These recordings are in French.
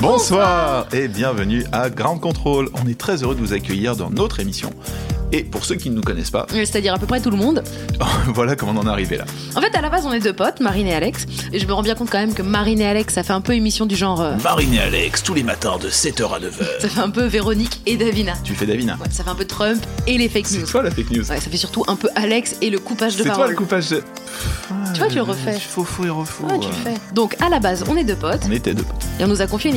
Bonsoir et bienvenue à Ground Control. On est très heureux de vous accueillir dans notre émission. Et pour ceux qui ne nous connaissent pas, C'est-à-dire à peu près tout le monde. voilà comment on en est arrivé là. En fait, à la base, on est deux potes, Marine et Alex. Et je me rends bien compte quand même que Marine et Alex, ça fait un peu émission du genre. euh, Marine et Alex, tous les matins de 7h à 9h. ça fait un peu Véronique et Davina. Tu fais Davina. Ouais, ça fait un peu Trump et les fake C'est news. toi la fake news. Ouais, ça fait surtout un peu Alex et le coupage de C'est toi parole. le coupage de... Tu vois, tu le refais. Faux, faux et refaux. Ouais, tu le fais. Donc, à la base, on est deux potes On était deux. et on nous a confié une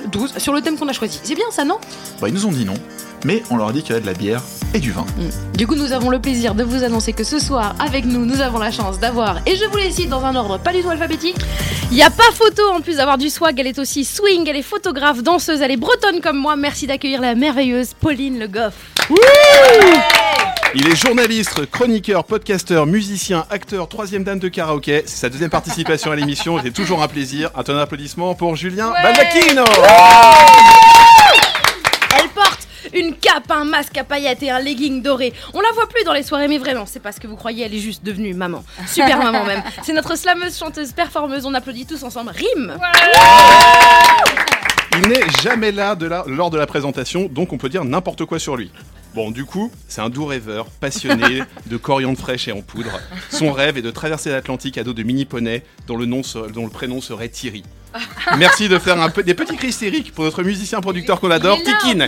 12, sur le thème qu'on a choisi. C'est bien ça, non Bah, ils nous ont dit non, mais on leur a dit qu'il y avait de la bière et du vin. Mm. Du coup, nous avons le plaisir de vous annoncer que ce soir, avec nous, nous avons la chance d'avoir, et je vous les cite dans un ordre pas du tout alphabétique, Il n'y a pas photo en plus d'avoir du swag, elle est aussi swing, elle est photographe, danseuse, elle est bretonne comme moi. Merci d'accueillir la merveilleuse Pauline Le Goff. Il est journaliste, chroniqueur, podcasteur, musicien, acteur, troisième dame de karaoké. C'est sa deuxième participation à l'émission. C'est toujours un plaisir. Un tonnerre d'applaudissements pour Julien Baldacchino. Elle porte une cape, un masque à paillettes et un legging doré. On la voit plus dans les soirées, mais vraiment, c'est parce que vous croyez, elle est juste devenue maman. Super maman même. C'est notre slameuse, chanteuse, performeuse. On applaudit tous ensemble. Rime Il n'est jamais là, de la- lors de la présentation, donc on peut dire n'importe quoi sur lui. Bon, du coup, c'est un doux rêveur, passionné de coriandre fraîche et en poudre. Son rêve est de traverser l'Atlantique à dos de mini poney, dont le, nom se- dont le prénom serait Thierry. Merci de faire un peu, des petits cris hystériques pour notre musicien producteur qu'on adore, Tikine.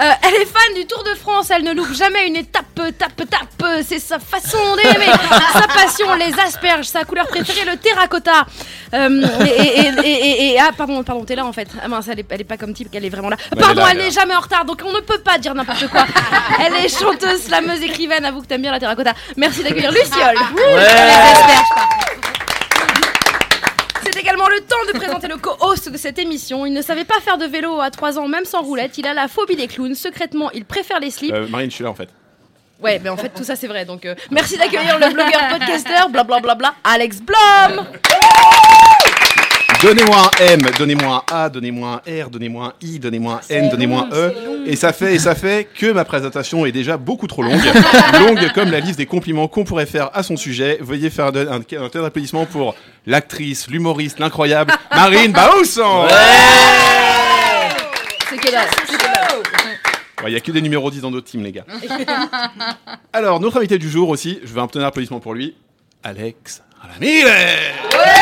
Euh, elle est fan du Tour de France, elle ne loupe jamais une étape, tape, tape, c'est sa façon d'aimer, sa passion, les asperges, sa couleur préférée, le terracotta. Euh, et, et- et- et- et- ah, pardon, pardon, t'es là en fait. Ah mince, elle est, elle est pas comme type, elle est vraiment là. elle Pardon, elle elle est n'est jamais en retard, donc on ne peut pas dire n'importe quoi. elle est chanteuse, slameuse, écrivaine, avoue que t'aimes bien la terracotta. Merci d'accueillir Luciole. Les asperges. Également le temps de présenter le co-host de cette émission. Il ne savait pas faire de vélo à 3 ans, même sans roulette. Il a la phobie des clowns. Secrètement, il préfère les slips. Euh, Marine, je suis là en fait. Ouais, mais en fait, tout ça, c'est vrai. Donc, euh, merci d'accueillir le blogueur podcasteur, blablabla, Alex Blom. Donnez-moi un M, donnez-moi un A, donnez-moi un R, donnez-moi un I, donnez-moi un N, donnez-moi un E. Et ça fait, et ça fait que ma présentation est déjà beaucoup trop longue. longue comme la liste des compliments qu'on pourrait faire à son sujet. Veuillez faire un, un, un tel applaudissement pour l'actrice, l'humoriste, l'incroyable Marine Baoussan. c'est que dalle. c'est que. Il n'y a que des numéros 10 dans d'autres teams, les gars. Alors, notre invité du jour aussi, je veux un applaudissement pour lui, Alex Ramirez. Ouais,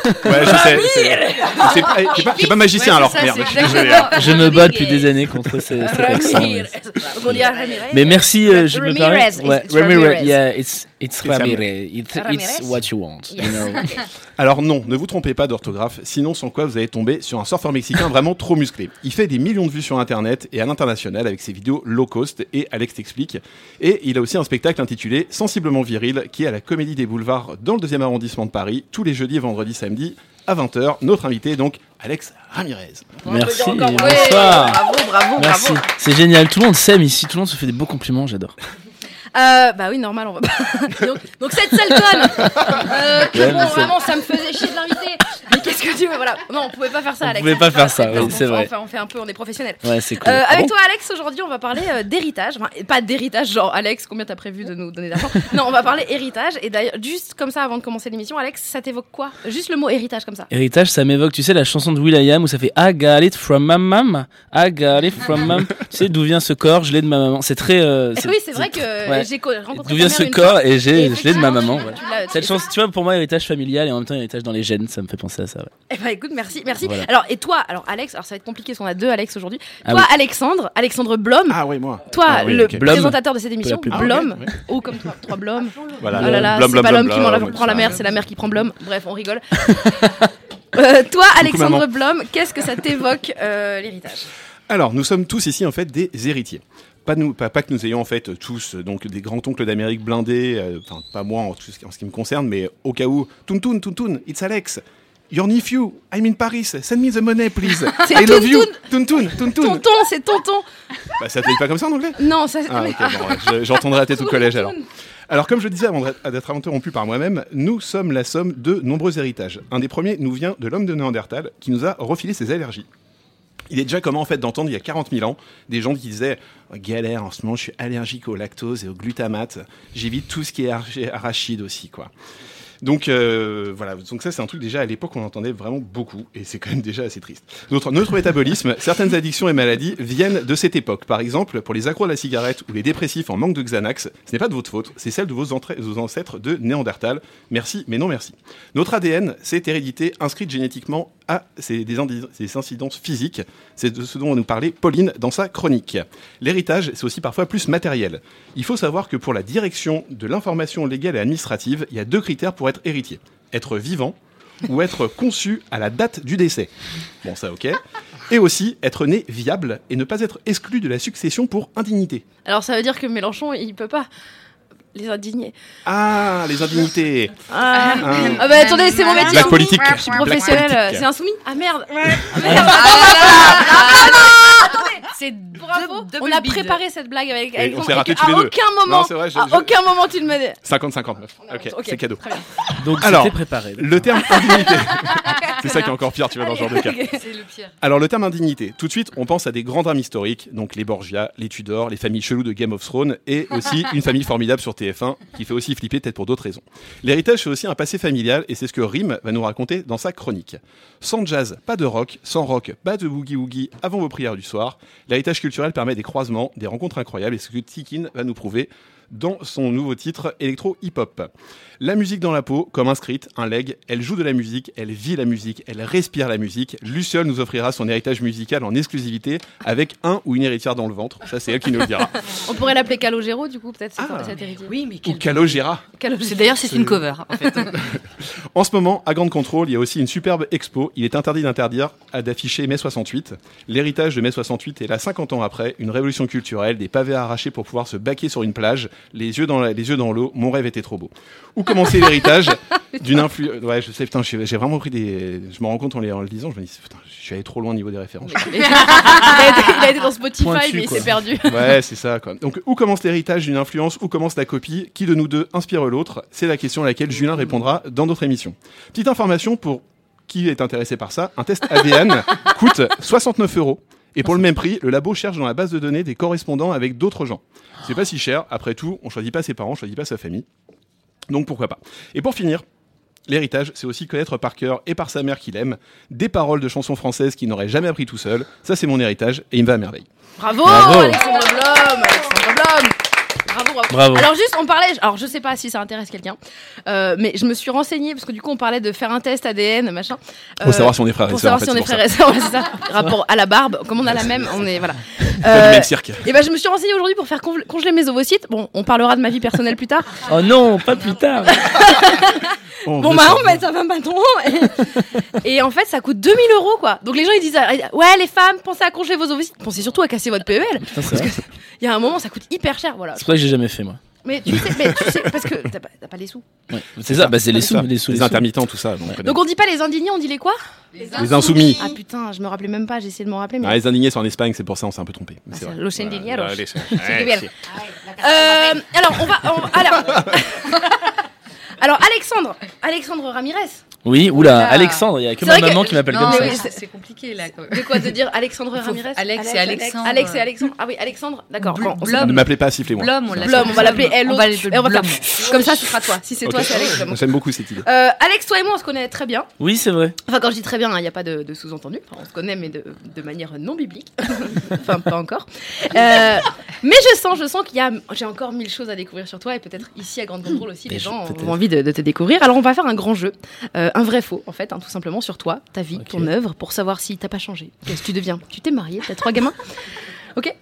je sais. je sais. C'est pas, c'est pas, pas magicien alors, merde. Je suis désolé. hein. Je me bats depuis des années contre ce- cet accent. Ramirez. Ramirez. Mais merci, euh, je me Ramirez, permets. it's- Ouais, it's Ramirez, Ramirez. yeah, it's it's Ramirez. It's, Ramirez. it's what you want, you know. Alors non, ne vous trompez pas d'orthographe, sinon sans quoi vous allez tomber sur un surfeur mexicain vraiment trop musclé. Il fait des millions de vues sur internet et à l'international avec ses vidéos low cost et Alex t'explique. Et il a aussi un spectacle intitulé Sensiblement viril qui est à la Comédie des Boulevards dans le deuxième arrondissement de Paris tous les jeudis, vendredis, à 20h. Notre invité est donc Alex Ramirez. Merci, Ouais, bonsoir. Bravo, bravo, Merci. bravo. C'est génial, tout le monde s'aime ici, tout le monde se fait des beaux compliments, j'adore. Euh, bah oui, normal, on va pas. donc, donc cette sale conne euh, que bon, vraiment, ça me faisait chier de l'inviter. Que tu vois, voilà. Non, on pouvait pas faire ça, On Alex. pouvait pas faire ça, oui, c'est on vrai. On fait, on fait un peu, on est professionnel. Ouais, c'est cool. Euh, Ah avec bon toi, Alex, aujourd'hui, on va parler euh, d'héritage. Enfin, pas d'héritage, genre, Alex, combien t'as prévu de nous donner d'argent? Non, on va parler héritage. Et d'ailleurs, juste comme ça, avant de commencer l'émission, Alex, ça t'évoque quoi? Juste le mot héritage comme ça. Héritage, ça m'évoque, tu sais, la chanson de Will.i.am où ça fait I got it from my mom, I got it from mom. tu sais d'où vient ce corps, je l'ai de ma maman. C'est très. euh, Eh oui, c'est vrai que ouais. j'ai co- rencontré D'où vient ce corps et j'ai, je l'ai de ma maman. Cette chance, tu vois, pour moi, héritage familial et en même temps héritage dans les gènes, ça me fait penser à ça. ouais. Eh ben écoute, merci, merci. Voilà. Alors et toi, alors Alex, alors ça va être compliqué, parce qu'on a deux Alex aujourd'hui. Ah toi, oui. Alexandre, Alexandre Blom. Ah ouais, moi. Toi, Ah oui, le. Blom. présentateur de cette émission, Ah, Blom, ouais. ou comme toi, trois Blom. Voilà. Oh là là, c'est pas l'homme qui prend la mer, c'est la mer qui prend Blom. Bref, on rigole. Euh, toi, Alexandre. Blom, qu'est-ce que ça t'évoque euh, l'héritage? Alors, nous sommes tous ici en fait des héritiers. Pas, nous, pas, pas que nous ayons en fait tous donc des grands-oncles d'Amérique blindés, euh, enfin pas moi en, tout ce qui- en ce qui me concerne, mais au cas où, Tountoun, Tountoun, it's Alex. Your nephew, I'm in Paris, send me the money please. I love you, Tountoun. Tountoun. Tonton, c'est tonton. Bah, ça te dit pas comme ça en anglais Non, ça. Ah ok, bon, ouais, je- j'entendrai la tête au collège alors. Alors, comme je le disais avant d'être- interrompu par moi-même, nous sommes la somme de nombreux héritages. Un des premiers nous vient de l'homme de Néandertal qui nous a refilé ses allergies. Il est déjà comment en fait d'entendre il y a 40 000 ans des gens qui disaient galère en ce moment je suis allergique au lactose et au glutamate j'évite tout ce qui est arach- arachide aussi quoi donc euh, voilà, donc ça c'est un truc déjà à l'époque on entendait vraiment beaucoup et c'est quand même déjà assez triste. Notre, notre métabolisme, certaines addictions et maladies viennent de cette époque. Par exemple, pour les accros à la cigarette ou les dépressifs en manque de Xanax, ce n'est pas de votre faute, c'est celle de vos, vos ancêtres de Néandertal. Merci, mais non merci. Notre ADN, c'est hérédité inscrite génétiquement à ces, des, incidences physiques. C'est de ce dont nous parlait Pauline dans sa chronique. L'héritage, c'est aussi parfois plus matériel. Il faut savoir que pour la direction de l'information légale et administrative, il y a deux critères pour être héritier. Être vivant ou être conçu à la date du décès. Bon, ça ok. Et aussi être né viable et ne pas être exclu de la succession pour indignité. Alors ça veut dire que Mélenchon, il peut pas les indigner. Ah, les indignités. Ah, Ah. Ah bah attendez, c'est mon métier. Politique. Je suis professionnelle. euh, C'est insoumis Ah merde. Ah, merde. C'est Bravo. double On a bide. préparé cette blague avec on s'est tous les à deux. aucun moment, Non, c'est vrai, je- à je- aucun moment tu ne me dis. 50-59. Ok, Ok, c'est cadeau. très bien. Donc Alors, c'était préparé. Le terme indignité. c'est ça qui est encore pire, tu vois, dans ce genre de cas. C'est le pire. Alors le terme indignité, tout de suite on pense à des grands drames historiques, donc les Borgia, les Tudors, les familles cheloues de Game of Thrones et aussi une famille formidable sur TF1 qui fait aussi flipper peut-être pour d'autres raisons. L'héritage c'est aussi un passé familial et c'est ce que Rim va nous raconter dans sa chronique. Sans jazz, pas de rock, sans rock, pas de boogie woogie avant vos prières du soir. L'héritage culturel permet des croisements, des rencontres incroyables et ce que Tikin va nous prouver dans son nouveau titre électro hip-hop. La musique dans la peau, comme inscrite, un leg, elle joue de la musique, elle vit la musique, elle respire la musique. Luciole nous offrira son héritage musical en exclusivité avec un ou une héritière dans le ventre. Ça, c'est elle qui nous le dira. On pourrait l'appeler Calogero du coup peut-être Ah. Oui, mais ou quel... Calogera. Calogero. C'est d'ailleurs c'est une cover en fait. En ce moment, à Grande Contrôle, il y a aussi une superbe expo. Il est interdit d'interdire à d'afficher mai 68. L'héritage de mai 68 est là 50 ans après, une révolution culturelle, des pavés arrachés pour pouvoir se baquer sur une plage, les yeux dans la- les yeux dans l'eau. Mon rêve était trop beau. Où commencer l'héritage d'une influence Ouais, je sais, putain, j'ai vraiment pris des. Je me rends compte en, les- en le lisant, je me dis, putain, je suis allé trop loin au niveau des références. il, a été, il a été dans Spotify Pointu, mais il s'est perdu. Ouais, c'est ça, quoi. Donc, où commence l'héritage d'une influence Où commence la copie Qui de nous deux inspire l'autre? C'est la question à laquelle Julien répondra dans notre émission. Petite information pour qui est intéressé par ça un test ADN coûte 69 euros. Et pour le même prix, le labo cherche dans la base de données des correspondants avec d'autres gens. C'est pas si cher. Après tout, on choisit pas ses parents, on choisit pas sa famille. Donc pourquoi pas. Et pour finir, l'héritage, c'est aussi connaître par cœur et par sa mère qu'il aime des paroles de chansons françaises qu'il n'aurait jamais appris tout seul. Ça, c'est mon héritage et il me va à merveille. Bravo. Alexandre. Bravo, bravo. Bravo. Alors juste, on parlait, alors je sais pas si ça intéresse quelqu'un, euh, mais je me suis renseignée parce que du coup on parlait de faire un test ADN, machin. Pour Euh, savoir si on est frères et pour sœurs. en savoir fait, si on est pour frères et sœurs, c'est ça. Rapport à la barbe, comme on a la même, on est voilà. Pas Euh, du même cirque. et ben je me suis renseignée aujourd'hui pour faire conge- congeler mes ovocytes. Bon, on parlera de ma vie personnelle plus tard. Oh non, pas plus tard. On Bon bah ça. on met ça va bâton. Et, et en fait ça coûte 2000 euros quoi. Donc les gens ils disent ah, ouais les femmes pensez à congeler vos ovocytes, pensez surtout à casser votre PEL. Putain. Il y a un moment ça coûte hyper cher voilà. C'est pour ça que j'ai jamais fait moi. Mais tu sais, mais tu sais parce que t'as pas, t'as pas les sous. Ouais. C'est ça, bah c'est les sous, ça. les sous, les intermittents, tout ça. donc, Donc on dit pas les indignés, on dit les quoi? Les insoumis. Ah putain, je me rappelais même pas, j'ai essayé de m'en rappeler mais Ah, les indignés sont en Espagne, c'est pour ça on s'est un peu trompé. Ah, c'est. Los Indignados. Euh, alors on va on- alors Alors, Alexandre, Alexandre Ramirez. Oui, oula, Oula. Alexandre, il y a que ma que- maman qui m'appelle comme ça. oui, c'est compliqué là. De quoi de dire Alexandre Ramirez Alex et Alexandre. Alex et Alexandre. Ah oui, Alexandre, d'accord. On Ne m'appelez pas on pas. l'appelle Blum, on va l'appeler elle. On va l'appeler on. Comme ça, ce sera toi. Si c'est toi, c'est Alex. vraiment. J'aime beaucoup cette idée. Euh, Alex, toi et moi, on se connaît très bien. Oui, c'est vrai. Enfin, quand je dis très bien, il n'y a pas de, de sous-entendu. Enfin, on se connaît, mais de, de manière non biblique. enfin, pas encore. Euh, mais je sens, je sens qu'il y a, j'ai encore mille choses à découvrir sur toi et peut-être ici à Grande Contrôle aussi, les gens ont envie de, de te découvrir. Alors, on va faire un grand jeu, Euh, un vrai faux, en fait, hein, tout simplement sur toi, ta vie, ton œuvre, pour savoir si t'as pas changé. Qu'est-ce que tu deviens? Tu t'es marié, t'as trois gamins? Ok.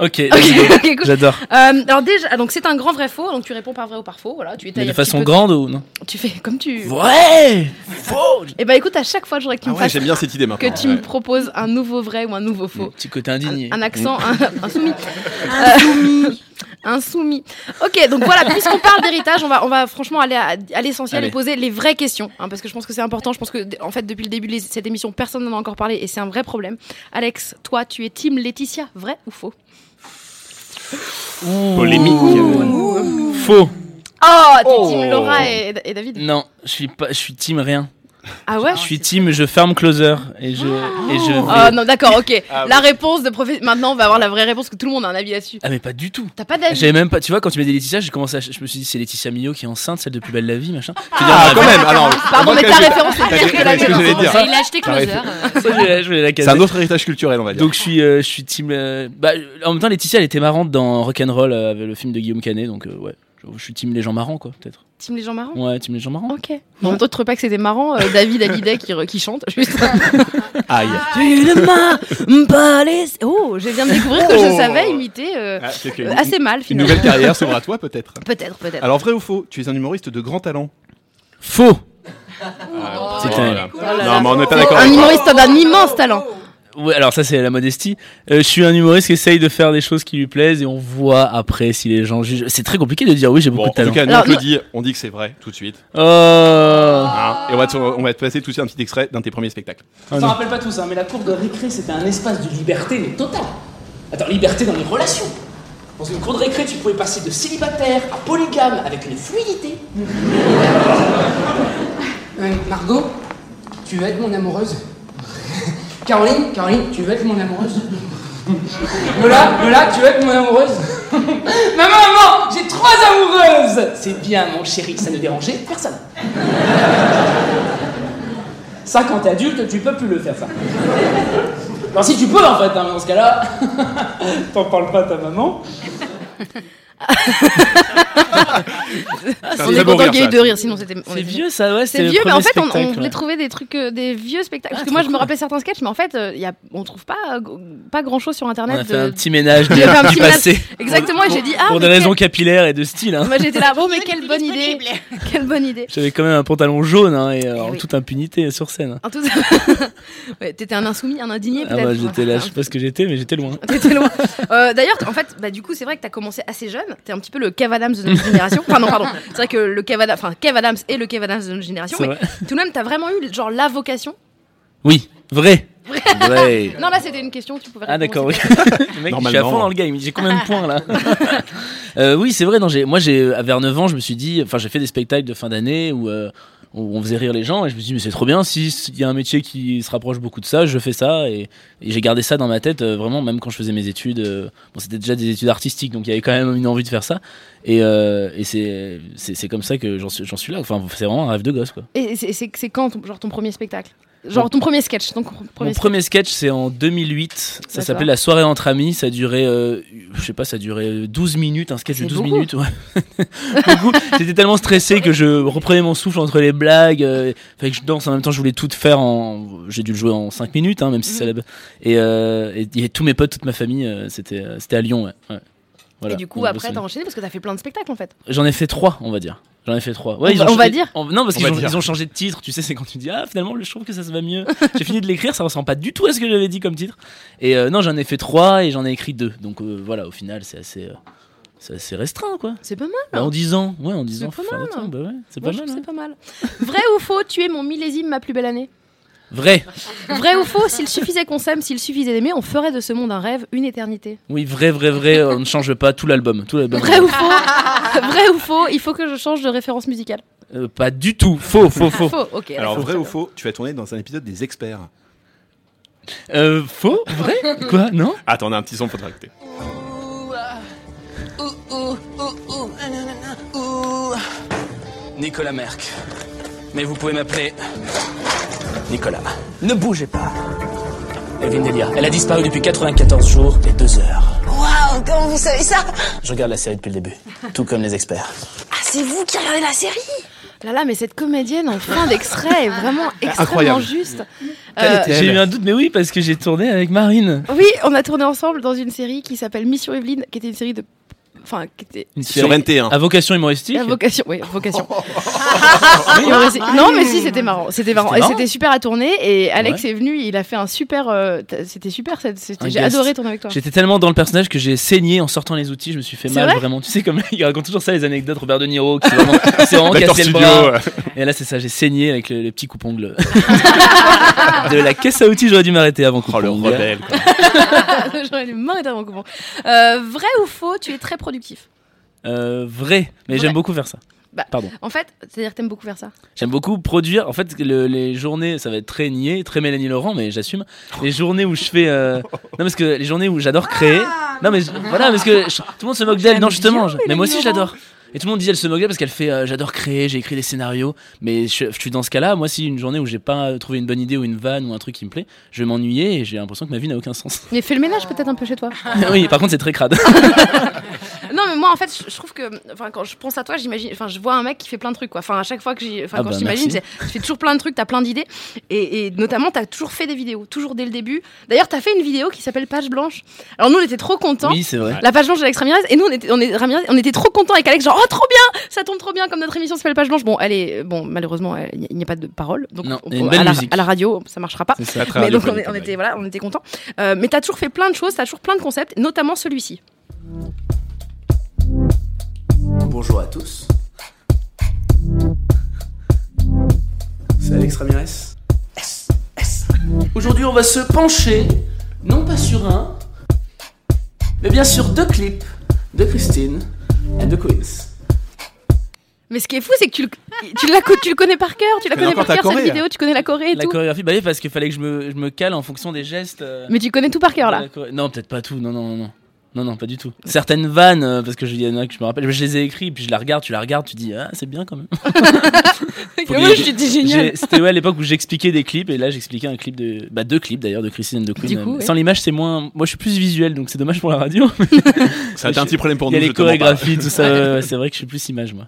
Ok, Ok, ok, cool. j'adore. Euh, alors déjà, donc c'est un grand vrai faux. Donc tu réponds par vrai ou par faux. Voilà, tu Mais de un façon peu- grande ou non? Tu fais comme tu. Ouais Faux Et bah écoute, à chaque fois, je voudrais que tu Ah me ouais, fasses j'aime bien cette idée que maintenant. tu ouais. me proposes un nouveau vrai ou un nouveau faux. Petit côté indigné. Un, un accent, un, un soumis. Un soumis. Un soumis. Ok, donc voilà, puisqu'on parle d'héritage, on va, on va franchement aller à, à l'essentiel et poser les vraies questions. hein, parce que je pense que c'est important. Je pense que, en fait, depuis le début de cette émission, personne n'en a encore parlé et c'est un vrai problème. Alex, toi, tu es team Laetitia, vrai ou faux? Polémique. Faux Oh, t'es Oh. team Laura et, et David? Non, je suis pas, je suis team rien. Ah ouais Je suis team, je ferme closer et je et je. vais- Oh non, d'accord, ok. Ah la réponse de professeur. Maintenant, on va avoir la vraie réponse que tout le monde a un avis là-dessus. Ah mais pas du tout. T'as pas d'avis J'avais même pas, tu vois, quand tu m'as dit Laetitia, j'ai commencé à, je me suis dit c'est Laetitia Millot qui est enceinte, celle de Plus belle la vie, machin. Ah, quand même. Alors, Pardon, on mais ta référence est T'as pire que la mienne. il a acheté. Closer. euh, C'est un autre héritage culturel, on va dire. Donc je suis, euh, je suis team. euh, bah, en même temps, Laetitia, elle était marrante dans Rock'n'Roll euh, avec le film de Guillaume Canet, donc euh, ouais, je, je suis team les gens marrants quoi, peut-être. Team les gens marrants Ouais, team les gens marrants. Ok. En même temps, tu pas que c'était marrant, euh, David Hallyday qui, re- qui chante juste. Aïe. Tu ne m'as pas laissé- Oh, je viens de découvrir que je Oh. savais imiter euh, Ah, c'est que euh, assez mal Une finalement. nouvelle carrière s'ouvre à toi, peut-être. Peut-être, peut-être. Alors, vrai ou faux Tu es un humoriste de grand talent. Faux. C'est Putain. Non, mais on n'est pas d'accord. Un avec toi. humoriste d'un immense talent. Ouais, alors ça c'est la modestie. Euh, je suis un humoriste qui essaye de faire des choses qui lui plaisent et on voit après si les gens jugent. C'est très compliqué de dire oui j'ai beaucoup Bon, en de talent. tout cas, nous, Alors, on le dit, on dit que c'est vrai, tout de suite. Oh. Hein Et on va, te, on va te passer tout de suite un petit extrait d'un de tes premiers spectacles. Ah t'en rappelle pas tous, hein, mais la cour de récré, c'était un espace de liberté, mais totale. Attends, liberté dans les relations. Dans une cour de récré, tu pouvais passer de célibataire à polygame avec une fluidité. Euh, Margot, tu veux être mon amoureuse? Caroline, Caroline, tu veux être mon amoureuse Lola, Lola, tu veux être mon amoureuse Maman, maman, j'ai trois amoureuses C'est bien, mon chéri, ça ne dérangeait personne. Ça, quand t'es adulte, tu peux plus le faire, ça. Si tu peux, en fait, hein, dans ce cas-là, t'en parles pas à ta maman. C'est un On est content qu'il y ait eu de rire, sinon c'était. on C'est est- vieux ça ouais. C'est vieux, mais en fait, on, on voulait trouver des trucs, euh, des vieux spectacles. Parce Ah, que moi, je me rappelle certains sketchs, mais en fait, euh, il y a, on trouve pas, euh, pas grand chose sur On internet. a fait de- un petit ménage un du petit passé. Exactement, et j'ai dit, ah, Pour des raisons quel- capillaires et de style. Hein. Moi, j'étais là, bon, mais quelle bonne idée. Quelle bonne idée. J'avais quand même un pantalon jaune hein, et euh, en oui. toute impunité sur scène. En tout ouais, t'étais un insoumis, un indigné, Ah peut-être. bah j'étais là, je sais pas ce que j'étais, mais j'étais loin. T'étais loin. D'ailleurs, en fait, bah, du coup, c'est vrai que t'as commencé assez jeune. T'es un petit peu le Kev Adams de notre génération. Enfin, non, pardon. C'est vrai que le Kev Adams, enfin, Kev Adams et le Kev Adams de notre génération. Mais vrai. tout de même, t'as vraiment eu, genre, la vocation. Oui, vrai. Vrai. Non, là, c'était une question, tu pouvais Ah répondre, d'accord, c'est oui. pas- Le mec, je suis à fond dans le game. J'ai combien de points là Euh, Oui, c'est vrai. Non, j'ai, moi, j'ai à vers 9 ans, je me suis dit, enfin, j'ai fait des spectacles de fin d'année où, euh, on faisait rire les gens et je me suis dit, mais c'est trop bien. Si s'il y a un métier qui se rapproche beaucoup de ça, je fais ça et, j'ai gardé ça dans ma tête euh, vraiment, même quand je faisais mes études. euh, c'était déjà des études artistiques, donc il y avait quand même une envie de faire ça. Et, euh, c'est, comme ça que j'en suis, là. Enfin, c'est vraiment un rêve de gosse, quoi. Et c'est- c'est quand, genre, ton premier spectacle? Genre, ton premier sketch. Ton premier Mon sketch. premier sketch, c'est en 2008. Ça s'appelait La soirée entre amis. Ça durait, euh, je sais pas, ça durait 12 minutes, un sketch de C'est 12 beaucoup. minutes. Ouais. J'étais tellement stressé que je reprenais mon souffle entre les blagues. Euh, fallait que je danse en même temps. Je voulais tout faire en. J'ai dû le jouer en 5 minutes, hein, même si c'est la. Et, euh, et tous mes potes, toute ma famille. euh, c'était, euh, c'était à Lyon, ouais. ouais. Voilà. Et du coup, Donc, après, t'as enchaîné parce que t'as fait plein de spectacles en fait. J'en ai fait trois, on va dire. J'en ai fait trois. On va- on va dire en- Non, parce qu'ils ont, ils ont changé de titre. Tu sais, c'est quand tu dis ah finalement je trouve que ça se va mieux. J'ai fini de l'écrire, ça ressemble pas du tout à ce que j'avais dit comme titre. Et euh, non, j'en ai fait trois et j'en ai écrit deux. Donc euh, voilà, au final, c'est assez, euh, c'est assez restreint quoi. C'est pas mal. Bah, en 10 ans, ouais, en 10 C'est ans. pas temps. Bah ouais, pas mal. ouais. c'est pas mal. Vrai ou faux, tu es mon millésime, ma plus belle année? Vrai. Vrai ou faux, s'il suffisait qu'on s'aime, s'il suffisait d'aimer, on ferait de ce monde un rêve, une éternité. Oui, vrai, vrai, vrai. On ne change pas tout l'album, tout l'album. Vrai ou faux Vrai ou faux, il faut que je change de référence musicale. Euh, pas du tout. Faux, faux, faux. Faux, ok. Alors, vrai ou faux, tu vas tourner dans un épisode des experts. Euh, faux Vrai? Quoi? Non? Attends, on a un petit son pour te rajouter. Nicolas Merck. Mais vous pouvez m'appeler Nicolas. Ne bougez pas. Elvin Delia, elle a disparu depuis 94 jours et 2 heures. Waouh, comment vous savez ça? Je regarde la série depuis le début, tout comme les experts. Ah, c'est vous qui regardez la série Là, là, mais cette comédienne en fin d'extrait est vraiment extrêmement Incroyable. juste. Euh, J'ai eu un doute, mais oui, parce que j'ai tourné avec Marine. oui, on a tourné ensemble dans une série qui s'appelle Mission Evelyne, qui était une série de. Enfin, qui était. Une Sur série NT1. À vocation humoristique. À vocation, oui, vocation. Humoristique. non, mais si, c'était marrant. C'était marrant. Et c'était super à tourner. Et Alex est venu, il a fait un super. euh, c'était super. J'ai adoré tourner avec toi. J'étais tellement dans le personnage que j'ai saigné en sortant les outils, je me suis fait C'est mal vrai vraiment. Tu sais comme il raconte toujours ça les anecdotes Robert De Niro qui s'est vraiment, s'est vraiment cassé le bras. ouais. Et là c'est ça, j'ai saigné avec le, le petit coupe-ongle. de la caisse à outils, j'aurais dû m'arrêter avant Oh, le rebelle. J'aurais et dans mon couvent. Euh, vrai ou faux, tu es très productif. Euh, vrai, mais Vrai. j'aime beaucoup faire ça. Bah, Pardon. En fait, c'est-à-dire que t'aimes beaucoup faire ça? J'aime beaucoup produire. En fait, le- les journées, ça va être très niais, très Mélanie Laurent, mais j'assume. Les journées où je fais. euh, Non, parce que les journées où j'adore créer. Non, mais je- voilà, parce que je- tout le monde se moque d'elle. Non, justement. je- Mais moi aussi, je l'adore. Et tout le monde dit elle se d'elle parce qu'elle fait euh, j'adore créer, j'ai écrit des scénarios. Mais je, je suis dans ce cas-là. Moi, si une journée où j'ai pas trouvé une bonne idée ou une vanne ou un truc qui me plaît, je vais m'ennuyer et j'ai l'impression que ma vie n'a aucun sens. Mais fais le ménage peut-être un peu chez toi. oui, par contre, c'est très crade. non, mais moi en fait, je, je trouve que. Quand je pense à toi, j'imagine. Enfin, je vois un mec qui fait plein de trucs quoi. Enfin, à chaque fois que j'y. Ah quand bah, je t'imagine, tu fais toujours plein de trucs, t'as plein d'idées. Et, et notamment, t'as toujours fait des vidéos, toujours dès le début. D'ailleurs, t'as fait une vidéo qui s'appelle Page Blanche. Alors nous, on était trop contents. oui, c'est vrai. La page blanche d'Alex Ramirez et nous on était, on, est, Ramirez, on était trop contents avec Alex genre oh trop bien ça tombe trop bien comme notre émission s'appelle page blanche bon elle est bon malheureusement il n'y a pas de parole donc Non, on- il y a une à, la, musique. à la radio ça marchera pas C'est ça. Très mais donc on, on était voilà on était contents Euh, mais t'as toujours fait plein de choses t'as toujours plein de concepts notamment celui-ci Bonjour à tous. C'est Alex Ramirez. S, S. Aujourd'hui, on va se pencher, non pas sur un, mais bien sur deux clips de Christine et de Queens. Mais ce qui est fou c'est que tu le, tu, le connais par cœur tu la connais par cœur cette vidéo tu connais la Corée et La tout chorégraphie, bah oui, parce qu'il fallait que je me, je me cale en fonction des gestes. euh, mais tu connais tout par cœur de là la Non, peut-être pas tout. Non, non, non, non. Non, pas du tout. Certaines vannes, euh, parce que je- y en a que je me rappelle, je les ai écrits, puis je la regarde, tu la regardes, tu dis, ah, c'est bien quand même. Moi génial C'était ouais, à l'époque où j'expliquais des clips, et là j'expliquais un clip de. Bah, deux clips d'ailleurs de Christine and the Queen. Du coup, Euh, ouais. Sans l'image, c'est moins. Moi, je suis plus visuel, donc c'est dommage pour la radio. Ça a été un petit problème pour Il y nous. a les chorégraphies, tout ça. ouais, ouais, c'est vrai que je suis plus image, moi.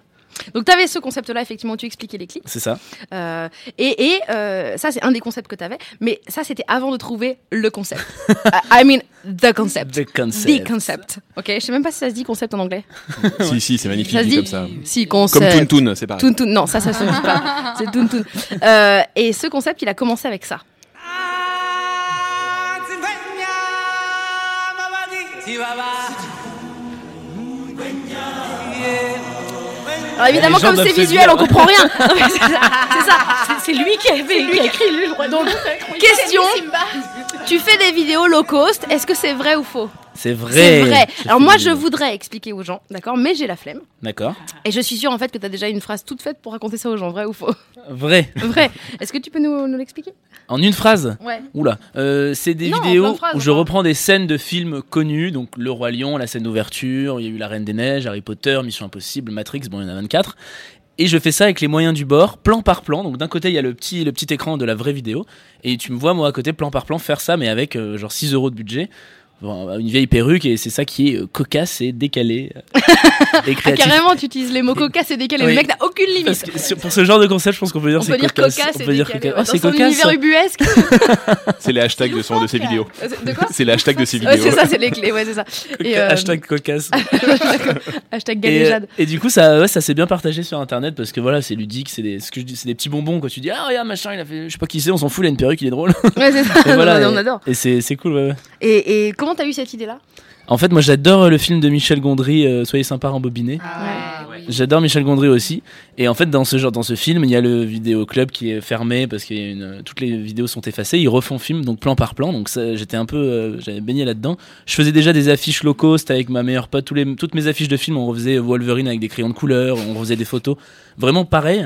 Donc t'avais ce concept là effectivement où tu expliquais les clips C'est ça. Euh, et et euh, ça, c'est un des concepts que tu avais. Mais ça, c'était avant de trouver le concept. Uh, I mean, the concept. The concept. The concept. Ok, je sais même pas si ça se dit concept en anglais. Si, si, c'est magnifique Ça se dit dit comme ça. Si, Comme concept. Toon Toon, c'est pareil. Toon Toon. Non, ça, ça se dit pas. C'est Toon Toon. Euh, et ce concept, il a commencé avec ça. Alors évidemment, Les gens comme c'est visuel, on comprend rien. C'est ça. C'est lui qui a fait, qui a écrit lui. Donc, question. Tu fais des vidéos low cost. Est-ce que c'est vrai ou faux? C'est vrai. C'est vrai. Alors moi, je voudrais expliquer aux gens, d'accord, mais j'ai la flemme. D'accord. Et je suis sûre en fait que tu as déjà une phrase toute faite pour raconter ça aux gens, vrai ou faux? Vrai. Vrai. Est-ce que tu peux nous, nous l'expliquer? En une phrase? Ouais. Oula, euh, c'est des Non, vidéos où je reprends des scènes de films connus, donc Le Roi Lion, la scène d'ouverture, il y a eu La Reine des Neiges, Harry Potter, Mission Impossible, Matrix, bon, il y en a 24. Et je fais ça avec les moyens du bord, plan par plan. Donc d'un côté, il y a le petit, le petit écran de la vraie vidéo. Et tu me vois, moi, à côté, plan par plan, faire ça, mais avec euh, genre 6 euros de budget. Une vieille perruque, et c'est ça qui est euh, cocasse et décalé. euh, et Ah, carrément, tu utilises les mots cocasse et décalé. Oui. Le mec n'a aucune limite. Parce que sur- pour ce genre de concept, je pense qu'on peut dire On c'est peut dire cocasse. cocasse On et peut dire décalé. cocasse. Oh, c'est Dans son cocasse. univers ubuesque. C'est les hashtags de, son, de ses vidéos. De quoi C'est les hashtags de ses Ouais, vidéos. c'est ça, c'est les clés, ouais, c'est ça. Et, euh, Hashtag cocasse. Hashtag Et, euh, galéjade. et du coup, ça, ouais, ça s'est bien partagé sur internet parce que voilà, c'est ludique, c'est des, ce que je dis, c'est des petits bonbons quand tu dis ah regarde machin, il a fait, je sais pas qui c'est, on s'en fout, il a une perruque, il est drôle. Ouais, c'est ça. Et voilà, on et- adore. Et c'est, c'est cool, ouais, ouais. Et, et comment t'as eu cette idée-là En fait, moi, j'adore euh, le film de Michel Gondry, euh, Soyez sympa, rembobiné. Ouais. J'adore Michel Gondry aussi. Et en fait, dans ce genre, dans ce film, il y a le vidéo club qui est fermé parce que une... toutes les vidéos sont effacées. Ils refont film, donc plan par plan. Donc j'étais un peu, euh, j'avais baigné là-dedans. Je faisais déjà des affiches low cost avec ma meilleure pote. Tous les, toutes mes affiches de films, on refaisait Wolverine avec des crayons de couleur, on refaisait des photos. Vraiment pareil.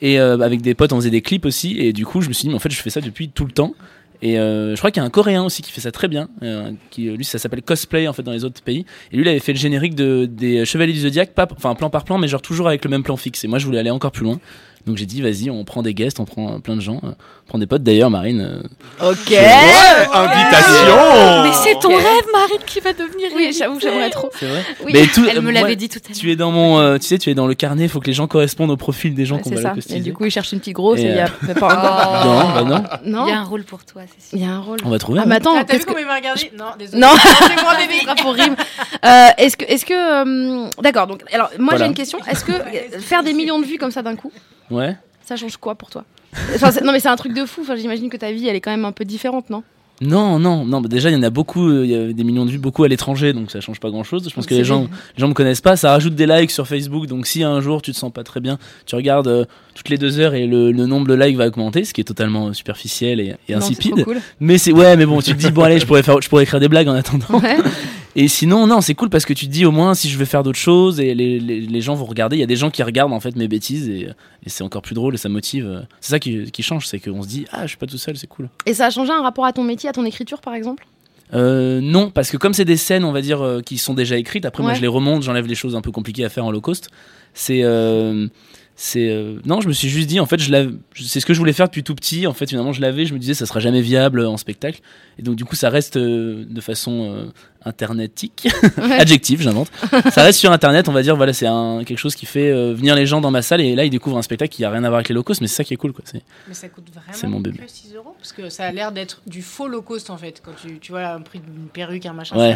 Et euh, avec des potes, on faisait des clips aussi. Et du coup, je me suis dit, mais en fait, je fais ça depuis tout le temps. Et euh, je crois qu'il y a un Coréen aussi qui fait ça très bien. euh, qui, lui, ça s'appelle cosplay en fait dans les autres pays. Et lui, il avait fait le générique de, des Chevaliers du Zodiaque, pas, enfin plan par plan, mais genre toujours avec le même plan fixe. Et moi, je voulais aller encore plus loin. Donc j'ai dit, vas-y, on prend des guests, on prend euh, plein de gens, euh, on prend des potes. D'ailleurs, Marine. euh, Ok. invitation Mais c'est ton rêve, Marine, qui va devenir. Oui, j'avoue, j'aimerais trop. C'est vrai. Oui. Mais tout- Elle me euh, l'avait dit tout à l'heure. Tu es dans mon, euh, tu sais, tu es dans le carnet. Il faut que les gens correspondent au profil des gens qu'on va. Et du coup, il cherche une petite grosse Et, il y a euh, pas encore. Non, bah non. Non. Il y a un rôle pour toi, c'est sûr. Il y a un rôle. On va trouver. Ah, un. mais attends, Ah, T'as vu qu'est-ce que. comment il m'a regardé? Non, désolé. Non, C'est moi, bébé. Pour rime. Euh, est-ce que, est-ce que, euh, d'accord. Donc, alors, moi j'ai une question. Est-ce que euh, faire des millions de vues comme ça d'un coup, Ouais. ça change quoi pour toi? Enfin, Non, mais c'est un truc de fou. Enfin, j'imagine que ta vie, elle est quand même un peu différente, non? Non, non, non. bah déjà, il y en a beaucoup. euh, Il y a des millions de vues, beaucoup à l'étranger, donc ça change pas grand-chose. Je pense que les gens, les gens me connaissent pas. Ça rajoute des likes sur Facebook. Donc si un jour tu te sens pas très bien, tu regardes euh, toutes les deux heures et le, le nombre de likes va augmenter, ce qui est totalement euh, superficiel et, et Non, c'est insipide. cool. Mais c'est ouais, mais bon, tu te dis bon allez, je pourrais faire, je pourrais écrire des blagues en attendant. Ouais. Et sinon, non, c'est cool parce que tu te dis au moins si je veux faire d'autres choses et les, les, les gens vont regarder. Il y a des gens qui regardent en fait mes bêtises et, et c'est encore plus drôle et ça motive. C'est ça qui, qui change, c'est qu'on se dit ah, je suis pas tout seul, c'est cool. Et ça a changé un rapport à ton métier, à ton écriture, par exemple? Euh, non, parce que comme c'est des scènes, on va dire, euh, qui sont déjà écrites, après moi je les remonte, j'enlève les choses un peu compliquées à faire en low cost. C'est. euh, c'est euh, non, je me suis juste dit, en fait, je c'est ce que je voulais faire depuis tout petit. En fait, finalement, je l'avais, je me disais, ça sera jamais viable en spectacle. Et donc, du coup, ça reste euh, de façon euh, internetique, adjectif, j'invente. ça reste sur internet, on va dire, voilà, c'est quelque chose qui fait euh, venir les gens dans ma salle. Et là, ils découvrent un spectacle qui a rien à voir avec les low cost, mais c'est ça qui est cool, quoi. C'est- Mais ça coûte vraiment C'est mon bébé. que 6 euros Parce que ça a l'air d'être du faux low cost en fait. Quand tu, tu vois un prix d'une perruque, un machin, Ouais.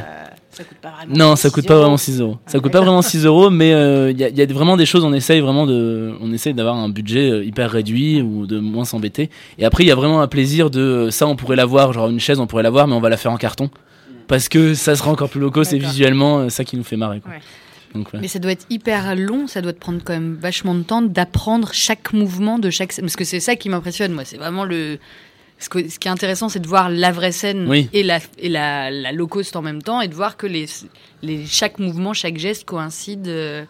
ça, ça coûte pas vraiment. Non, ça 6 coûte pas euros. vraiment 6 euros. Ça Ah, coûte pas vraiment 6 euros, mais euh, il y, y a vraiment des choses, on essaye vraiment de. On essaye d'avoir un budget euh, hyper réduit ou de moins s'embêter. Et après, il y a vraiment un plaisir de. euh, Ça, on pourrait l'avoir, genre une chaise, on pourrait l'avoir, mais on va la faire en carton. Parce que ça sera encore plus low cost et D'accord. visuellement, euh, ça qui nous fait marrer. Quoi. Ouais. Donc, ouais. Mais ça doit être hyper long, ça doit te prendre quand même vachement de temps d'apprendre chaque mouvement de chaque scène. Parce que c'est ça qui m'impressionne, moi. C'est vraiment le. Ce, que- ce qui est intéressant, c'est de voir la vraie scène Oui. et, la, et la, la low cost en même temps et de voir que les, les, chaque mouvement, chaque geste coïncide euh,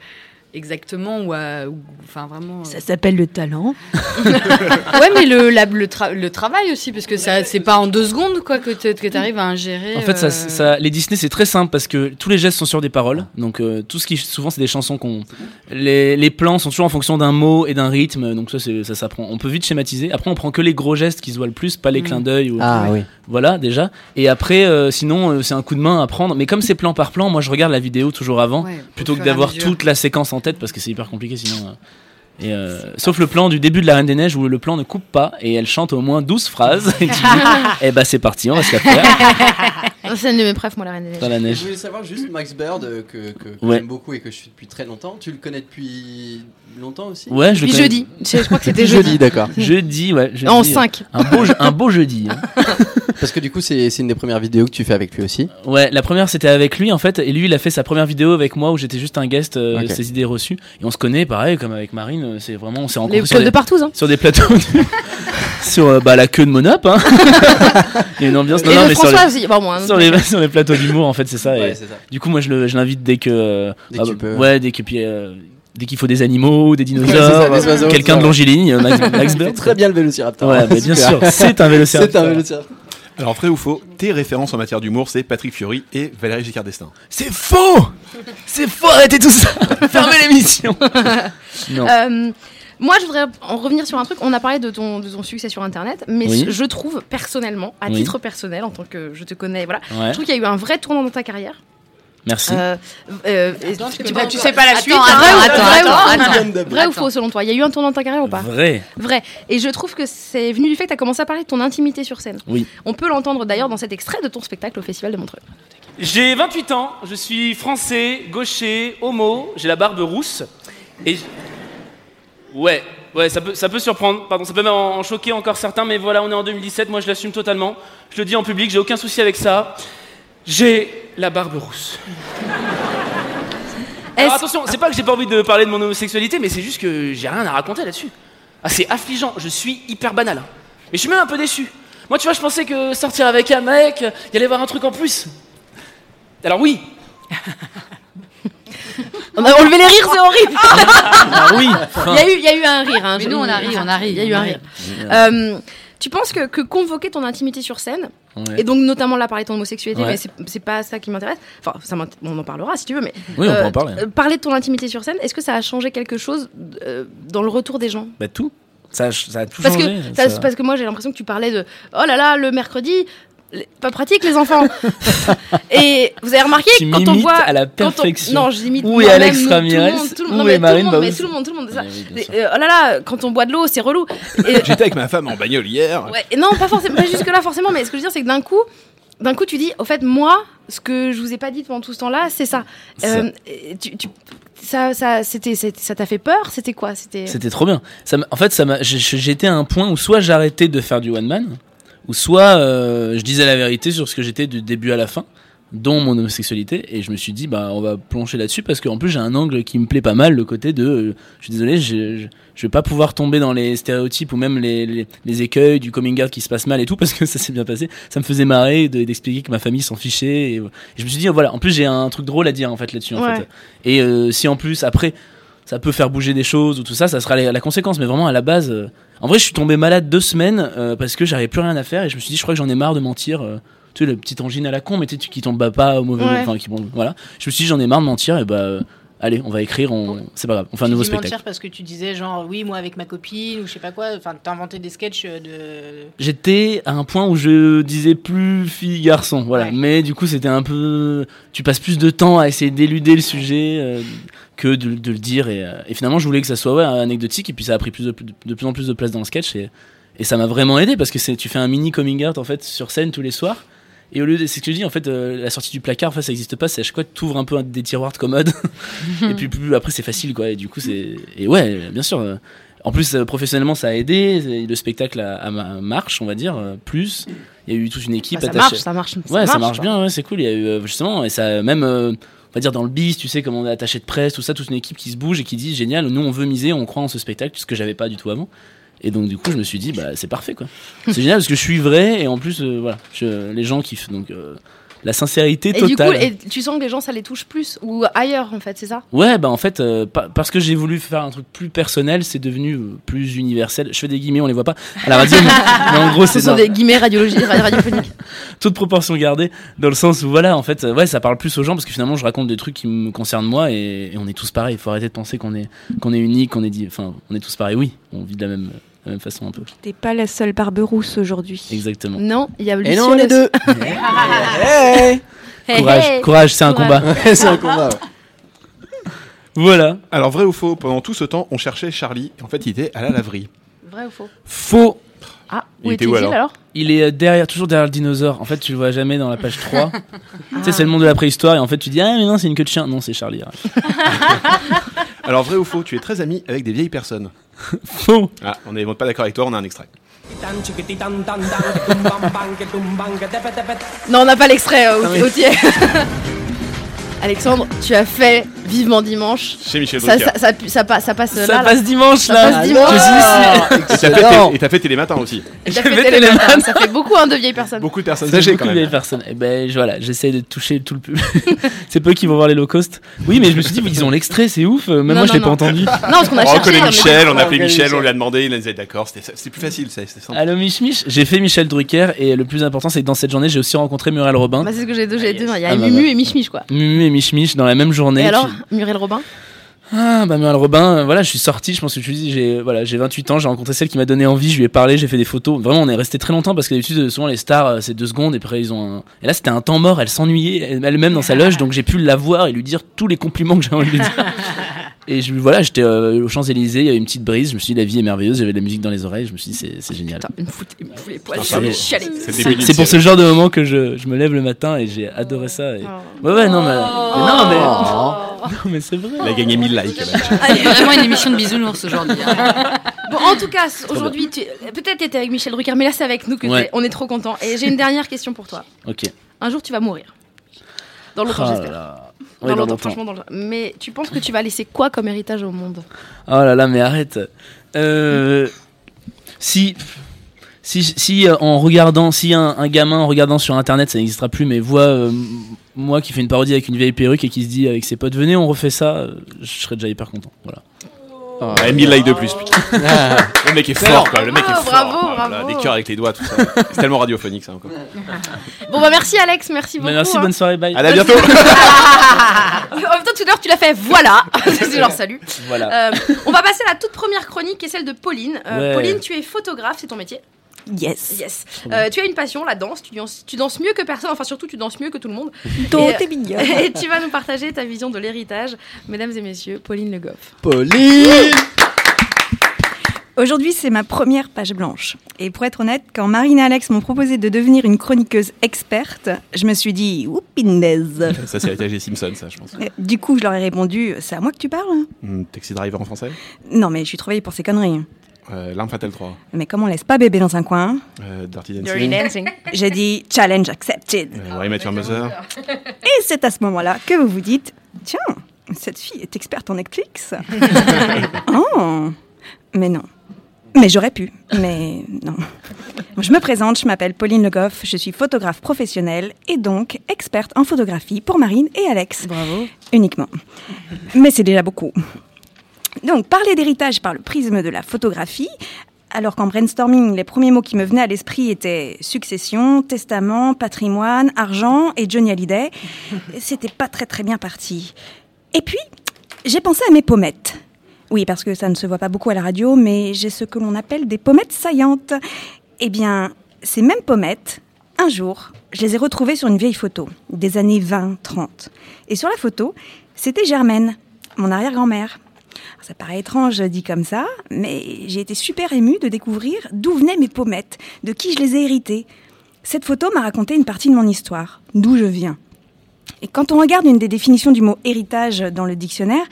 exactement ou, à- ou- enfin vraiment. euh. s'appelle le talent. Ouais, mais le, la- le, tra- le travail aussi, parce que ça, c'est pas en deux secondes quoi que tu arrives à ingérer. En fait, ça, euh, ça- les Disney, c'est très simple parce que tous les gestes sont sur des paroles. Donc, euh, tout ce qui, souvent, c'est des chansons qu'on. Les, les plans sont toujours en fonction d'un mot et d'un rythme. Donc, ça, c'est- ça s'apprend. On peut vite schématiser. Après, on prend que les gros gestes qui se voient le plus, pas les Mm. clins d'œil. Ou... Ah oui. Voilà, déjà. Et après, euh, sinon, euh, c'est un coup de main à prendre. Mais comme c'est plan par plan, moi, je regarde la vidéo toujours avant Ouais, plutôt que d'avoir toute la séquence en parce que c'est hyper compliqué sinon. Euh. Et euh, sauf le plan du début de la Reine des Neiges où le plan ne coupe pas et elle chante au moins 12 phrases. Et tu dis, eh bah c'est parti, on va se la faire. C'est une de mes préf, moi, la Reine des Neiges. Dans la neige. Je voulais savoir juste Max Bird euh, que, que, que Ouais. j'aime beaucoup et que je suis depuis très longtemps. Tu le connais depuis longtemps aussi? Ouais, je le Puis connais. jeudi. Je je crois que c'était Depuis jeudi. jeudi, d'accord. Jeudi, ouais. jeudi. En 5. Un beau, je- un beau jeudi. hein. Parce que du coup, c'est c'est une des premières vidéos que tu fais avec lui aussi. Ouais, la première c'était avec lui en fait, et lui il a fait sa première vidéo avec moi où j'étais juste un guest, euh, Ok. ses idées reçues, et on se connaît pareil comme avec Marine, euh, c'est vraiment on s'est rencontrés sur des, de partout, hein. sur des plateaux, de- sur euh, bah, la queue de Monop, hein. il y a une ambiance, non, Et non, de mais sur les, aussi. Bon, moi, sur les, sur les plateaux d'humour en fait c'est ça. Ouais, et c'est ça. du coup moi je le- je l'invite dès que, euh, Dès que ah, tu peux. ouais dès que puis, euh, dès qu'il faut des animaux, des dinosaures, des quelqu'un de longiligne, Max, très bien le vélociraptor. Ouais, mais bien sûr, c'est un vélociraptor. C'est un vélociraptor. Alors, vrai ou faux, tes références en matière d'humour, c'est Patrick Fiori et Valérie Giscard d'Estaing. C'est faux C'est faux, arrêtez tout ça Fermez l'émission Non. Euh, moi, je voudrais en revenir sur un truc. On a parlé de ton, de ton succès sur Internet, mais Oui. je trouve personnellement, à Oui. titre personnel, en tant que je te connais, voilà, Ouais. je trouve qu'il y a eu un vrai tournant dans ta carrière. Merci. Euh, euh, Attends, tu, tu, tu- tu sais pas la suite. attends, hein. vrai ou- attends, vrai ou- attends, attends. vrai ou faux selon toi? Il y a eu un tournant dans ta carrière ou pas? Vrai. Vrai. Et je trouve que c'est venu du fait que tu as commencé à parler de ton intimité sur scène. Oui. On peut l'entendre d'ailleurs dans cet extrait de ton spectacle au Festival de Montreux. J'ai 28 ans, je suis français, gaucher, homo, j'ai la barbe rousse. Et. Ouais, ouais, ça peut, ça peut surprendre, pardon, ça peut même en, en choquer encore certains, mais voilà, on est en 2017, moi je l'assume totalement. Je le dis en public, j'ai aucun souci avec ça. J'ai la barbe rousse. Alors attention, c'est pas que j'ai pas envie de parler de mon homosexualité, mais c'est juste que j'ai rien à raconter là-dessus. Ah, c'est affligeant, je suis hyper banal. hein. Mais je suis même un peu déçu. Moi, tu vois, je pensais que sortir avec un mec, il y allait avoir un truc en plus. Alors oui. On a enlevé les rires, c'est horrible. Ah oui. Il y a eu, il y a eu un rire. Hein, Mais nous, on a ri, on a ri. Il y a eu un rire. Euh, tu penses que, que convoquer ton intimité sur scène, Ouais. et donc notamment là parler de ton homosexualité, Ouais. mais c'est- pas ça qui m'intéresse. Enfin, ça on en parlera si tu veux, mais Oui, on peut en parler. euh, parler de ton intimité sur scène, est-ce que ça a changé quelque chose euh, dans le retour des gens? Bah tout. Ça, a- ça a tout parce changé. que, ça- ça- parce que moi j'ai l'impression que tu parlais de oh là là le mercredi pas pratique les enfants et vous avez remarqué Tu quand on voit à la quand on- perfection. non je l'imite Où est Alex Ramirez tout le monde, tout le Où est mais tout le Marine monde, tout le monde tout le monde ça. Oui, sûr. euh, oh là là quand on boit de l'eau c'est relou Et- J'étais avec ma femme en bagnole hier. Ouais, et non, pas forcément, pas jusque là forcément, mais ce que je veux dire, c'est que d'un coup, d'un coup, tu dis, au fait, moi, ce que je vous ai pas dit pendant tout ce temps-là, c'est ça. Euh, et tu, tu- ça, ça, c'était, ça t'a fait peur? C'était quoi? C'était. C'était trop bien. Ça en fait, ça m'a- j'étais à un point où soit j'arrêtais de faire du one man, ou soit euh, je disais la vérité sur ce que j'étais du début à la fin, dont mon homosexualité, et je me suis dit bah on va plancher là-dessus parce qu'en plus j'ai un angle qui me plaît pas mal, le côté de euh, je suis désolé, je, je, je vais pas pouvoir tomber dans les stéréotypes ou même les, les, les écueils du coming out qui se passe mal et tout parce que ça s'est bien passé. Ça me faisait marrer de- d'expliquer que ma famille s'en fichait. Et, et je me suis dit voilà, en plus j'ai un truc drôle à dire en fait là-dessus. En Ouais. fait. Et euh, si en plus après ça peut faire bouger des choses ou tout ça, ça sera la, la conséquence. Mais vraiment à la base, euh, en vrai, je suis tombé malade deux semaines euh, parce que j'avais plus rien à faire et je me suis dit, je crois que j'en ai marre de mentir. euh, tu sais, le petit angine à la con, mais tu sais, tu- qui tombe pas au mauvais, Ouais. enfin qui bon, voilà. Je me suis dit, j'en ai marre de mentir et bah euh, allez, on va écrire, on, c'est pas grave, on fait un nouveau spectacle. mentir parce que tu disais genre oui moi avec ma copine ou je sais pas quoi. Enfin t'inventais des sketchs de. J'étais à un point où je disais plus fille garçon, voilà. Mais du coup, c'était un peu, tu passes plus de temps à essayer d'éluder le sujet euh, que de, de le dire et, euh, et finalement, je voulais que ça soit ouais, anecdotique et puis ça a pris plus de, de plus en plus de place dans le sketch et, et ça m'a vraiment aidé parce que tu fais un mini coming out en fait sur scène tous les soirs. Et au lieu de, c'est ce que je dis, en fait, euh, la sortie du placard, en fait, ça n'existe pas. C'est à chaque fois que tu ouvres un peu un- des tiroirs de commode. et puis plus, après, c'est facile, quoi. Et du coup, c'est. Et ouais, bien sûr. euh, En plus, euh, professionnellement, ça a aidé. Le spectacle a, marche, on va dire, plus. Il y a eu toute une équipe Bah, ça attachée. marche, ça marche, ça Ouais, ça marche, bien, ouais, c'est cool. Il y a eu, justement, et ça, même, on va dire, dans le bis, tu sais, comme on est attaché de presse, tout ça, toute une équipe qui se bouge et qui dit, génial, nous, on veut miser, on croit en ce spectacle, ce que j'avais pas du tout avant. Et donc, du coup, je me suis dit, bah, c'est parfait, quoi. C'est génial parce que je suis vrai et en plus, euh, voilà, je- les gens kiffent. Donc, euh, la sincérité Et totale. du coup, et tu sens que les gens, ça les touche plus ou ailleurs, en fait, c'est ça? Ouais, bah en fait, euh, pa- parce que j'ai voulu faire un truc plus personnel, c'est devenu plus universel. Je fais des guillemets, on les voit pas à la radio, mais, en gros, Ce c'est sont ça. des guillemets radiophoniques. Toute proportion gardée, dans le sens où voilà, en fait, ouais, ça parle plus aux gens parce que finalement, je raconte des trucs qui me concernent moi et, et on est tous pareils. Il faut arrêter de penser qu'on est qu'on est unique, qu'on est dit, enfin, on est tous pareils. Oui, on vit de la même, la même façon un peu. T'es pas la seule barbe rousse aujourd'hui. Exactement. Non, il y a Et Lucien non, les aussi. deux. Hey Courage, hey. courage, c'est un combat. C'est un combat, Voilà. Alors, vrai ou faux, pendant tout ce temps, on cherchait Charlie. Et en fait, il était à la laverie. Vrai ou faux? Faux. Ah, Il où était était-il où, alors? alors? Il est euh, derrière, toujours derrière le dinosaure. En fait, tu le vois jamais dans la page 3. Tu sais, c'est le monde de la préhistoire et en fait, tu dis Ah, mais non, c'est une queue de chien. Non, c'est Charlie. Alors, vrai ou faux, tu es très ami avec des vieilles personnes? Faux. Ah, on n'est pas d'accord avec toi, on a un extrait. Non, on n'a pas l'extrait, euh. Alexandre, tu as fait Vivement Dimanche. Chez Michel ça, Drucker. ça, ça, ça, passe- ça passe Ça là, là. passe dimanche, Ça là. passe dimanche. Ici. Et t'as fait, télé- et t'as fait Télématin aussi. Et t'as J'ai fait Télématin. Ça fait beaucoup hein, de vieilles personnes. Beaucoup de personnes âgées beaucoup quand de vieilles personnes. Et ben je- voilà, j'essaie de toucher tout le public. c'est peu qui vont voir les low cost. Oui, mais je me suis dit, ils ont l'extrait, c'est ouf. Euh, Même Non, moi, je non, l'ai pas non. entendu. Non, parce qu'on a on cherché. reconnaît on a- Michel, on a appelé Michel, on lui a demandé, il nous a dit d'accord, c'était c'était plus facile, c'est c'est simple. Allô, Mich Mich, j'ai fait Michel Drucker et le plus important, c'est que dans cette journée, j'ai aussi rencontré Muriel Robin. Bah, c'est ce que j'ai j'ai dit. Il y a Ah, bah, Mumu bah. et Mich Mich, quoi. Mumu et Mich Mich dans la même journée. Et alors, Muriel Robin Ah bah Muriel Robin, euh, voilà, je suis sorti, je pense que je lui dis, j'ai voilà, j'ai 28 ans, j'ai rencontré celle qui m'a donné envie, je lui ai parlé, j'ai fait des photos. Vraiment, on est resté très longtemps parce que d'habitude, euh, souvent les stars, euh, c'est deux secondes et après ils ont un... Et là, c'était un temps mort, elle s'ennuyait elle- elle-même dans sa loge, donc j'ai pu la voir et lui dire tous les compliments que j'avais envie de lui dire. Et je, voilà, j'étais euh, aux Champs-Élysées, il y avait une petite brise, je me suis dit, la vie est merveilleuse, j'avais de la musique dans les oreilles, je me suis dit, c'est c'est génial. Il me fout il me fout les poils. C'est- pour ce genre de moment que je, je me lève le matin et j'ai adoré ça. et- Ouais, ouais, non, mais, mais non, mais, non, mais c'est vrai. Il a gagné 1000 likes. C'est vraiment une émission de bisounours aujourd'hui. hein. Bon, en tout cas, aujourd'hui, tu... peut-être t'étais avec Michel Drucker, mais là, c'est avec nous que Ouais. on est trop contents. Et j'ai une dernière question pour toi. Ok. Un jour, tu vas mourir. Dans longtemps, Oh là j'espère. Dans franchement, dans le- Mais tu penses que tu vas laisser quoi comme héritage au monde? Oh là là, mais arrête. Euh, si, si, si euh, en regardant, si un, un gamin en regardant sur internet, ça n'existera plus, mais voit euh, moi qui fais une parodie avec une vieille perruque et qui se dit avec ses potes, venez, on refait ça, je serais déjà hyper content. Voilà. Ah, 1000 likes de plus, putain. le mec est fort, quoi. Le mec est Bravo, fort. bravo, quoi. Voilà, bravo. des cœurs avec les doigts, tout ça. C'est tellement radiophonique, ça, encore. Bon bah merci Alex, merci beaucoup. Mais merci, hein. bonne soirée, bye. Allez, à bientôt. en même temps, tout à l'heure, tu l'as fait voilà. C'est genre salut. Voilà. Euh, on va passer à la toute première chronique qui est celle de Pauline. Euh, Ouais. Pauline, tu es photographe, c'est ton métier Yes. Yes. Euh, tu as une passion, la danse. Tu danses, tu danses mieux que personne. Enfin, surtout, tu danses mieux que tout le monde. Euh, t'es mignonne. Et tu vas nous partager ta vision de l'héritage. Mesdames et messieurs, Pauline Le Goff. Pauline Aujourd'hui, c'est ma première page blanche. Et pour être honnête, quand Marine et Alex m'ont proposé de devenir une chroniqueuse experte, je me suis dit, oupindaise. Ça, c'est l'héritage des Simpsons, ça, je pense. Euh, Du coup, je leur ai répondu, c'est à moi que tu parles Hmm, Taxi Driver en français? Non, mais je suis trop vieille pour ces conneries. Euh, L'arme fatale 3. Mais comme on laisse pas bébé dans un coin, Euh, Dirty Dancing. Dirty Dancing. j'ai dit challenge accepted. Euh, Mother. Et c'est à ce moment-là que vous vous dites, tiens, cette fille est experte en Netflix. oh, mais non. Mais j'aurais pu, mais non. Je me présente, je m'appelle Pauline Le Goff, je suis photographe professionnelle et donc experte en photographie pour Marine et Alex. Bravo. Uniquement. Mais c'est déjà beaucoup. Donc, parler d'héritage par le prisme de la photographie, alors qu'en brainstorming, les premiers mots qui me venaient à l'esprit étaient succession, testament, patrimoine, argent et Johnny Hallyday, c'était pas très très bien parti. Et puis, j'ai pensé à mes pommettes. Oui, parce que ça ne se voit pas beaucoup à la radio, mais j'ai ce que l'on appelle des pommettes saillantes. Eh bien, ces mêmes pommettes, un jour, je les ai retrouvées sur une vieille photo, des années 20-30. Et sur la photo, c'était Germaine, mon arrière-grand-mère. Alors, Ça paraît étrange dit comme ça, mais j'ai été super émue de découvrir d'où venaient mes pommettes, de qui je les ai héritées. Cette photo m'a raconté une partie de mon histoire, d'où je viens. Et quand on regarde une des définitions du mot héritage dans le dictionnaire,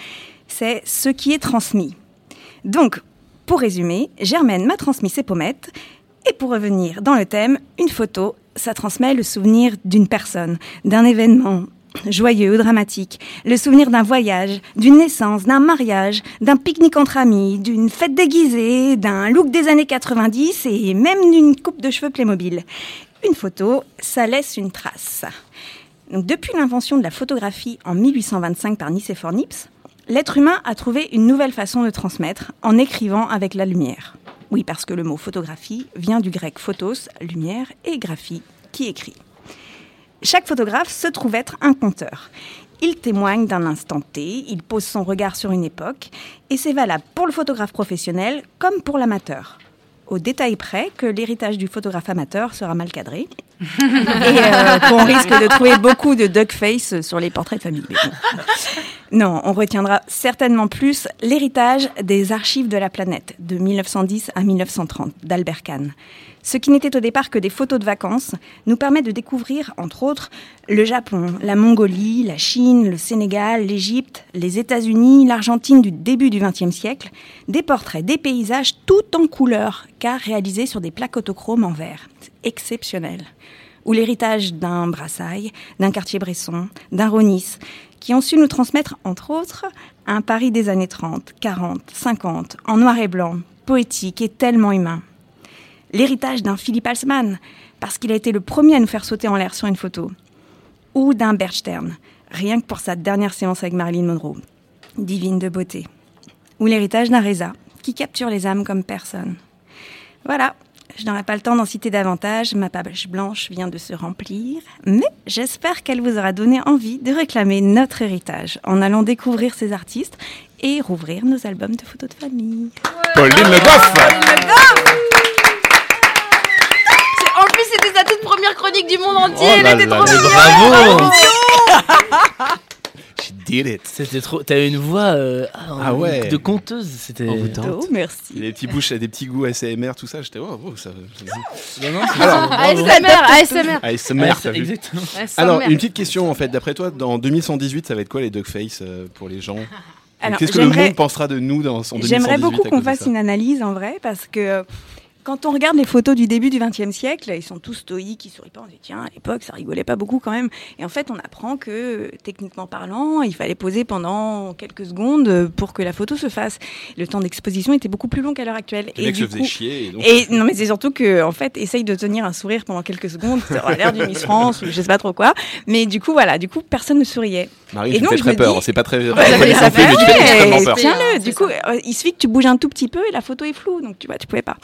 c'est ce qui est transmis. Donc, pour résumer, Germaine m'a transmis ses pommettes, et pour revenir dans le thème, une photo, ça transmet le souvenir d'une personne, d'un événement joyeux ou dramatique, le souvenir d'un voyage, d'une naissance, d'un mariage, d'un pique-nique entre amis, d'une fête déguisée, d'un look des années 90 et même d'une coupe de cheveux Playmobil. Une photo, ça laisse une trace. Depuis l'invention de la photographie en 1825 par Nicéphore Nips, l'être humain a trouvé une nouvelle façon de transmettre en écrivant avec la lumière. Oui, parce que le mot photographie vient du grec photos, lumière, et graphie, qui écrit. Chaque photographe se trouve être un conteur. Il témoigne d'un instant T, il pose son regard sur une époque, et c'est valable pour le photographe professionnel comme pour l'amateur. Au détail près que l'héritage du photographe amateur sera mal cadré, et euh, qu'on risque de trouver beaucoup de duckface sur les portraits de famille. Non, on retiendra certainement plus l'héritage des archives de la planète de 1910 à 1930 d'Albert Kahn. Ce qui n'était au départ que des photos de vacances nous permet de découvrir, entre autres, le Japon, la Mongolie, la Chine, le Sénégal, l'Égypte, les États-Unis, l'Argentine du début du XXe siècle, des portraits, des paysages tout en couleur, car réalisés sur des plaques autochromes en verre. Exceptionnel. Ou l'héritage d'un Brassailles, d'un Cartier-Bresson, d'un Ronis, qui ont su nous transmettre, entre autres, un Paris des années 30, 40, 50, en noir et blanc, poétique et tellement humain. L'héritage d'un Philippe Halsman, parce qu'il a été le premier à nous faire sauter en l'air sur une photo. Ou d'un Bert Stern, rien que pour sa dernière séance avec Marilyn Monroe. Divine de beauté. Ou l'héritage d'un Reza, qui capture les âmes comme personne. Voilà, je n'aurai pas le temps d'en citer davantage, ma page blanche vient de se remplir, mais j'espère qu'elle vous aura donné envie de réclamer notre héritage en allant découvrir ces artistes et rouvrir nos albums de photos de famille. Pauline Le Goff C'est- En plus, c'était sa toute première chronique du monde entier. Oh Elle là était là, trop mignonne. bravo. She did it C'était trop. T'as une voix euh, Ah ouais. de conteuse. C'était. Oh, merci. Des petits bouches, des petits goûts ASMR, tout ça, j'étais oh, oh, ça. Non, non, c'est- Alors, bravo. ASMR, ASMR. ASMR, Ouais, t'as vu exactement. ASMR. Alors, une petite question en fait, d'après toi, dans 2118, ça va être quoi les duckface euh, pour les gens? Qu'est-ce que le monde pensera de nous dans son 2018 J'aimerais beaucoup qu'on fasse une analyse en vrai parce que quand on regarde les photos du début du XXe siècle, ils sont tous stoïques, ils sourient pas. On se dit tiens, à l'époque, ça rigolait pas beaucoup quand même. Et en fait, on apprend que techniquement parlant, il fallait poser pendant quelques secondes pour que la photo se fasse. Le temps d'exposition était beaucoup plus long qu'à l'heure actuelle. Les mecs du se faisaient chier. Et donc... et non, mais c'est surtout que, en fait, essaye de tenir un sourire pendant quelques secondes. Ça aura l'air du Miss France ou je sais pas trop quoi. Mais du coup, voilà, du coup, personne ne souriait. Marie, et tu donc, fais je très peur. dis- C'est pas très. Très ça fait- ça fait, mais tu fais fait- extrêmement peur. Tiens-le, du coup, euh, il suffit que tu bouges un tout petit peu et la photo est floue, donc tu vois, tu pouvais pas.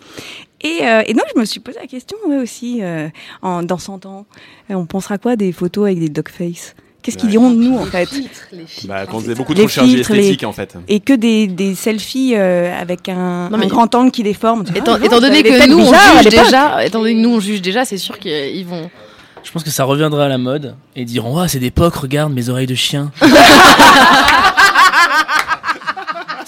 Et, euh, et donc, je me suis posé la question, ouais, aussi, euh, en, dans 100 ans, on pensera quoi des photos avec des dog face Qu'est-ce qu'ils Ouais. diront de nous, en fait? Bah, qu'on faisait beaucoup Les trop chirurgie filtres, les- esthétique, en fait. Et que des, des selfies euh, avec un, Non, un grand angle qui déforme. Étant, ah, non, étant donné que nous on bizarre juge déjà, étant donné que nous on juge déjà, c'est sûr qu'ils vont. Je pense que ça reviendra à la mode et ils diront Ah, c'est d'époque, regarde mes oreilles de chien.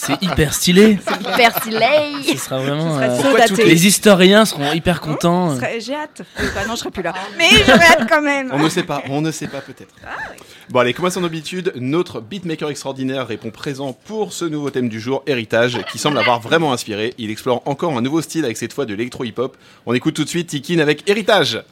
c'est hyper stylé. Hyper stylé. Ce sera vraiment. Ce serait euh, les historiens seront hyper contents. J'ai hâte. Bah non, je serai plus là. Mais j'aurais hâte quand même. On ne sait pas, on ne sait pas peut-être. Bon allez, comme à son habitude, notre beatmaker extraordinaire répond présent pour ce nouveau thème du jour, héritage, qui semble avoir vraiment inspiré. Il explore encore un nouveau style avec cette fois de l'électro-hip-hop. On écoute tout de suite Tikin avec héritage.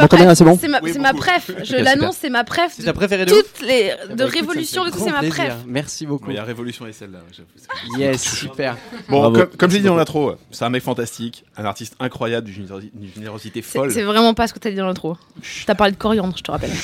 Ma préf. c'est bon ma, Oui, ma préf. Je l'annonce, c'est ma préf. C'est de ta préférée de Toutes les Eh de écoute, révolution, coup c'est ma préf. Merci beaucoup. Mais la révolution est celle-là. j'avoue. Yes, super. Bon, Bravo. comme, comme j'ai dit dans l'intro, c'est un mec fantastique, un artiste incroyable d'une générosi- d'une générosité folle. c'est vraiment pas ce que t'as dit dans l'intro. T'as parlé de coriandre, je te rappelle.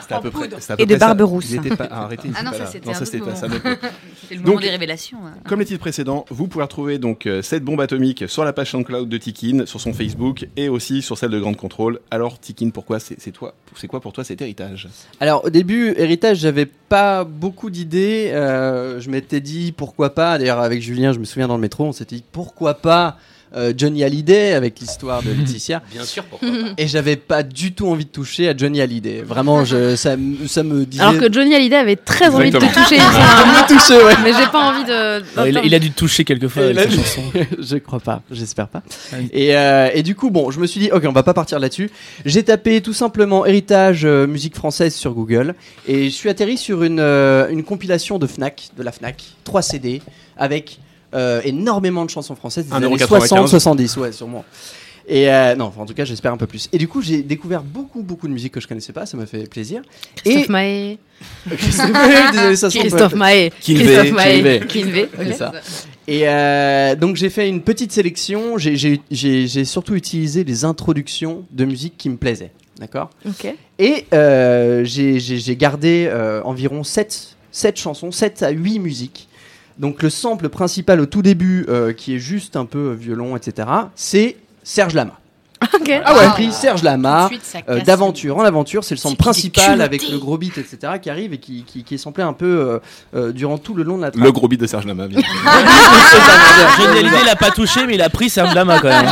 C'était à peu près- c'était à peu Et de près ça. barbe rousse. Il était pas- ah, arrêtez, Ah c'est non, ça c'était C'est le Donc- moment des révélations. hein. Comme les titres précédents, vous pouvez retrouver donc euh, cette bombe atomique sur la page SoundCloud de Tikin, sur son Facebook Facebook et aussi sur celle de Grande Contrôle. Alors, Tikin, pourquoi c'est toi C'est quoi pour toi cet héritage? Alors au début, héritage, j'avais pas beaucoup d'idées. Euh, je m'étais dit pourquoi pas. D'ailleurs avec Julien, je me souviens dans le métro, on s'était dit pourquoi pas euh, Johnny Hallyday avec l'histoire de Laetitia. Bien sûr, pourquoi pas. Et j'avais pas du tout envie de toucher à Johnny Hallyday. Vraiment, je, ça, me- ça me disait. Alors que Johnny Hallyday avait très envie de te Exactement. toucher. me toucher, ouais. Mais j'ai pas envie de. Il, a- il a dû te toucher quelquefois Et avec là, sa je- chanson. je crois pas, j'espère pas. Et, euh, et du coup, bon, je me suis dit, ok, on va pas partir là-dessus. J'ai tapé tout simplement héritage euh, musique française sur Google et je suis atterri sur une, euh, une compilation de Fnac, de la Fnac, 3 CD avec euh, énormément de chansons françaises des années 1,95. 60, 70, ouais, sûrement. Et euh, non, enfin, en tout cas, j'espère un peu plus. Et du coup, j'ai découvert beaucoup, beaucoup de musique que je connaissais pas, ça m'a fait plaisir. Christophe et... Maé. Christophe Maé, années 60, Christophe. Maé. Christophe Maé. Kinvey. Kinvey, C'est ok. ça. Et euh, donc j'ai fait une petite sélection. J'ai- surtout utilisé les introductions de musique qui me plaisaient. D'accord? Ok. Et euh, j'ai- gardé euh, environ 7, chansons, 7 à 8 musiques. Donc le sample principal au tout début, euh, qui est juste un peu violon, etc., c'est Serge Lama. Ah ouais, pris Serge Lama, euh, d'aventure en aventure, c'est le sample principal avec le gros beat, etc., qui arrive et qui, qui, qui est samplé un peu euh, euh, durant tout le long de la track. Le gros beat de Serge Lama, bien sûr. Johnny Hallyday l'a pas touché, mais il a pris Serge Lama quand même.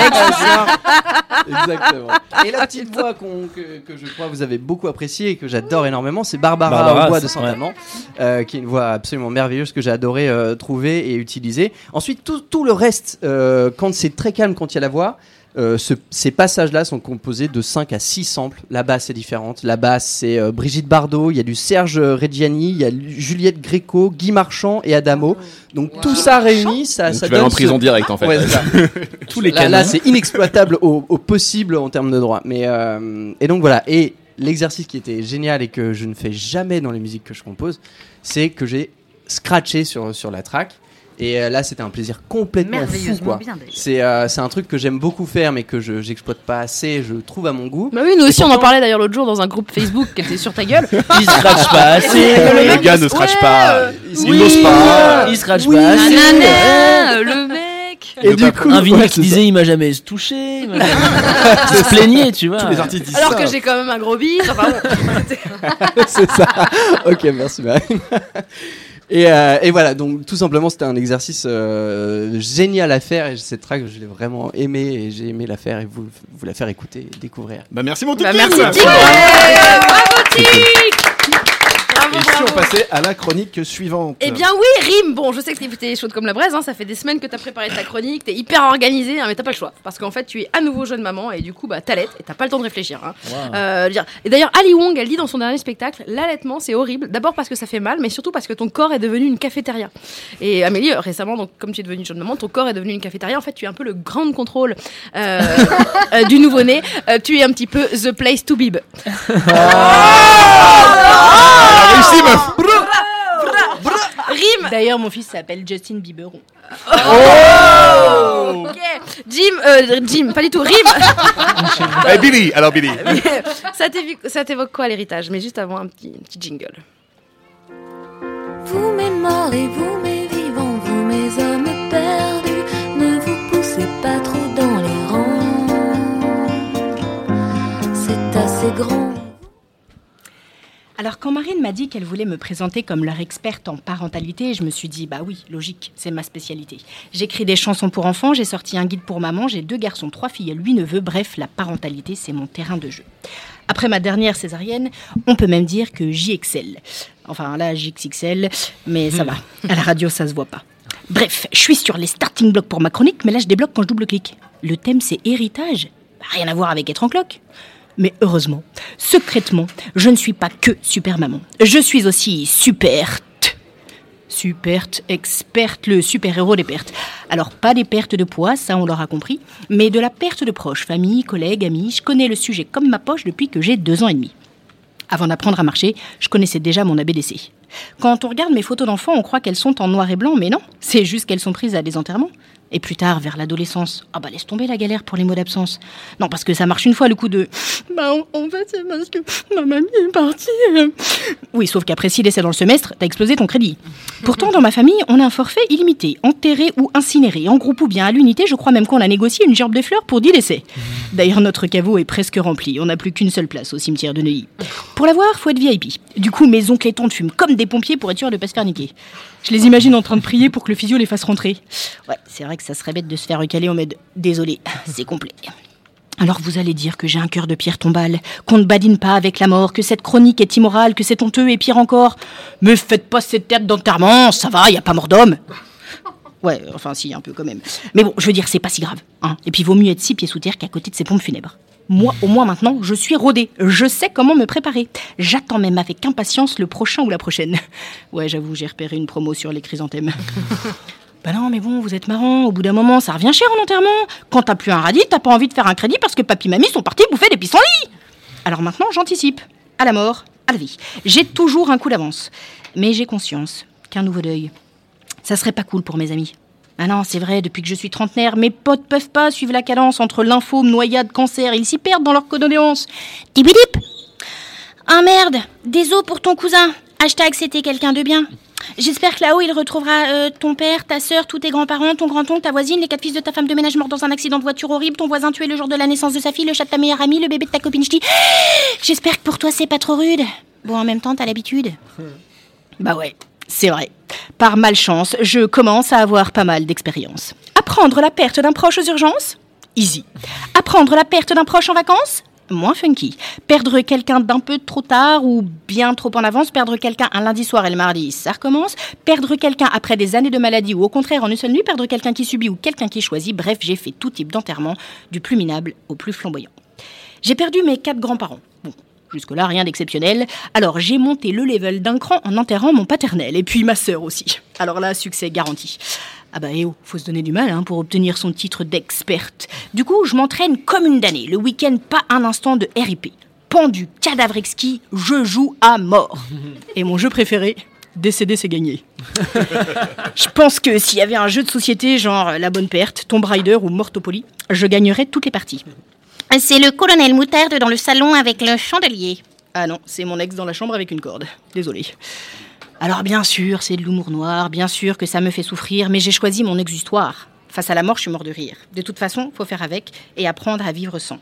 Exactement. Et la petite voix que, que je crois vous avez beaucoup appréciée et que j'adore énormément, c'est Barbara, Barbara, au bois de Saint-Amand, euh, qui est une voix absolument merveilleuse que j'ai adoré euh, trouver et utiliser. Ensuite, tout, tout le reste, euh, quand c'est très calme, quand il y a la voix, euh, ce- ces passages-là sont composés de 5 à 6 samples. La basse est différente. La basse, c'est euh, Brigitte Bardot, il y a du Serge Reggiani, il y a Juliette Gréco, Guy Marchand et Adamo. Donc tout ça réuni, ça, Donc ça tu vas en prison ce- direct, en fait. Ouais. Tous les là, là, c'est inexploitable au, au possible en termes de droit. Mais euh, et donc voilà. Et l'exercice qui était génial et que je ne fais jamais dans les musiques que je compose, c'est que j'ai scratché sur sur la track. Et euh, là, c'était un plaisir complètement fou, quoi. C'est euh, c'est un truc que j'aime beaucoup faire, mais que je j'exploite pas assez. Je trouve à mon goût. Bah oui, nous aussi, on en parlait d'ailleurs l'autre jour dans un groupe Facebook qui était sur ta gueule. Il scratch pas assez. Les gars ne scratchent pas. Ils Oui, n'osent pas. Il scratch Oui, pas assez. Nanana, euh, le mec. Et du coup, Un vinyle ouais, qui disait il m'a jamais touché. il m'a jamais- Il se plaignait, tu vois. Tous les artistes disent Alors ça. que j'ai quand même un gros bide. Enfin bon. c'est ça. ok, merci Marine. Et, euh, et voilà, donc tout simplement c'était un exercice euh, génial à faire et cette track je l'ai vraiment aimé et j'ai aimé la faire et vous, vous la faire écouter et découvrir. Bah merci mon Bah, merci, Tic. Bravo, Tic. Bravo, Bravo. on passait à la chronique suivante Eh bien oui, Rime, bon je sais que t'es chaude comme la braise, hein, ça fait des semaines que t'as préparé ta chronique, t'es hyper organisé, hein, mais t'as pas le choix. Parce qu'en fait tu es à nouveau jeune maman et du coup bah t'allaites et t'as pas le temps de réfléchir. hein. Wow. Euh, dire- et d'ailleurs Ali Wong elle dit dans son dernier spectacle, l'allaitement c'est horrible, d'abord parce que ça fait mal, mais surtout parce que ton corps est devenu une cafétéria. Et Amélie euh, récemment, donc comme tu es devenue jeune maman, ton corps est devenu une cafétéria, en fait tu es un peu le grand contrôle euh, euh, du nouveau-né, Euh, tu es un petit peu the place to be. réussi meuf Rime D'ailleurs, mon fils s'appelle Justin Bieberon. Oh Ok. Jim, euh, Jim, pas du tout, Rime Eh Billy alors Billy ça t'évoque- ça t'évoque quoi l'héritage? Mais juste avant un petit, un petit jingle. Vous mes morts et vous mes vivants, vous mes hommes perdus, ne vous poussez pas trop dans les rangs. C'est assez grand. Alors quand Marine m'a dit qu'elle voulait me présenter comme leur experte en parentalité, je me suis dit bah oui, logique, c'est ma spécialité. J'écris des chansons pour enfants, j'ai sorti un guide pour maman, j'ai deux garçons, trois filles et huit neveux, bref, la parentalité c'est mon terrain de jeu. Après ma dernière césarienne, on peut même dire que j'y excelle. Enfin là, j'XXL, mais ça va. À la radio, ça se voit pas. Bref, je suis sur les starting blocks pour ma chronique, mais là je débloque quand je double-clique. Le thème c'est héritage. Rien à voir avec être en cloque. Mais heureusement, secrètement, je ne suis pas que super maman. Je suis aussi super Superte, experte, le super-héros des pertes. Alors, pas des pertes de poids, ça on l'aura compris, mais de la perte de proches, famille, collègues, amis. Je connais le sujet comme ma poche depuis que j'ai deux ans et demi. Avant d'apprendre à marcher, je connaissais déjà mon ABDC. Quand on regarde mes photos d'enfants, on croit qu'elles sont en noir et blanc, mais non, c'est juste qu'elles sont prises à des enterrements. Et plus tard, vers l'adolescence, ah bah laisse tomber la galère pour les mots d'absence. Non, parce que ça marche une fois le coup de. Bah en- fait, c'est parce que ma mamie est partie. Oui, sauf qu'après six décès dans le semestre, t'as explosé ton crédit. Pourtant, dans ma famille, on a un forfait illimité, enterré ou incinéré, en groupe ou bien à l'unité. Je crois même qu'on a négocié une gerbe de fleurs pour 10 décès. D'ailleurs, notre caveau est presque rempli. On n'a plus qu'une seule place au cimetière de Neuilly. Pour la voir, faut être VIP. Du coup, mes oncles et tantes fument comme des pompiers pour être sûr de pas se faire niquer. Je les imagine en train de prier pour que le physio les fasse rentrer. Ouais, c'est vrai que ça serait bête de se faire recaler en mode désolé, c'est complet. Alors vous allez dire que j'ai un cœur de pierre tombale, qu'on ne badine pas avec la mort, que cette chronique est immorale, que c'est honteux et pire encore. Me faites pas cette tête d'enterrement, ça va, y a pas mort d'homme. Ouais, enfin si, un peu quand même. Mais bon, je veux dire, c'est pas si grave. Hein. Et puis vaut mieux être six pieds sous terre qu'à côté de ces pompes funèbres. Moi, au moins maintenant, je suis rodée. Je sais comment me préparer. J'attends même avec impatience le prochain ou la prochaine. Ouais, j'avoue, j'ai repéré une promo sur les chrysanthèmes. Bah non, mais bon, vous êtes marrant. Au bout d'un moment, ça revient cher en enterrement. Quand t'as plus un radis, t'as pas envie de faire un crédit parce que papy mamie sont partis bouffer des pissenlits. Alors maintenant, j'anticipe. À la mort, à la vie. J'ai toujours un coup d'avance. Mais j'ai conscience qu'un nouveau deuil, ça serait pas cool pour mes amis. Ah non, c'est vrai, depuis que je suis trentenaire, mes potes peuvent pas suivre la cadence entre lymphome, noyade, cancer. Ils s'y perdent dans leurs condoléances. Dibidip Ah merde Désolé pour ton cousin. Hashtag c'était quelqu'un de bien. J'espère que là-haut, il retrouvera euh, ton père, ta sœur, tous tes grands-parents, ton grand-oncle, ta voisine, les quatre fils de ta femme de ménage morts dans un accident de voiture horrible, ton voisin tué le jour de la naissance de sa fille, le chat de ta meilleure amie, le bébé de ta copine ch'ti. J'espère que pour toi, c'est pas trop rude. Bon, en même temps, t'as l'habitude. Bah ouais, c'est vrai. Par malchance, je commence à avoir pas mal d'expérience. Apprendre la perte d'un proche aux urgences Easy. Apprendre la perte d'un proche en vacances Moins funky. Perdre quelqu'un d'un peu trop tard ou bien trop en avance, perdre quelqu'un un lundi soir et le mardi, ça recommence. Perdre quelqu'un après des années de maladie ou au contraire en une seule nuit, perdre quelqu'un qui subit ou quelqu'un qui choisit. Bref, j'ai fait tout type d'enterrement, du plus minable au plus flamboyant. J'ai perdu mes quatre grands-parents. Jusque-là, rien d'exceptionnel. Alors, j'ai monté le level d'un cran en enterrant mon paternel, et puis ma sœur aussi. Alors là, succès garanti. Ah bah eh oh, faut se donner du mal hein, pour obtenir son titre d'experte. Du coup, je m'entraîne comme une damnée. Le week-end, pas un instant de RIP. Pendu, cadavre exquis, je joue à mort. Et mon jeu préféré, décéder c'est gagné. je pense que s'il y avait un jeu de société genre La Bonne Perte, Tomb Raider ou Mortopoly, je gagnerais toutes les parties. C'est le colonel Moutarde dans le salon avec le chandelier. Ah non, c'est mon ex dans la chambre avec une corde. Désolé. Alors bien sûr, c'est de l'humour noir, bien sûr que ça me fait souffrir, mais j'ai choisi mon exutoire. Face à la mort, je suis mort de rire. De toute façon, faut faire avec et apprendre à vivre sans.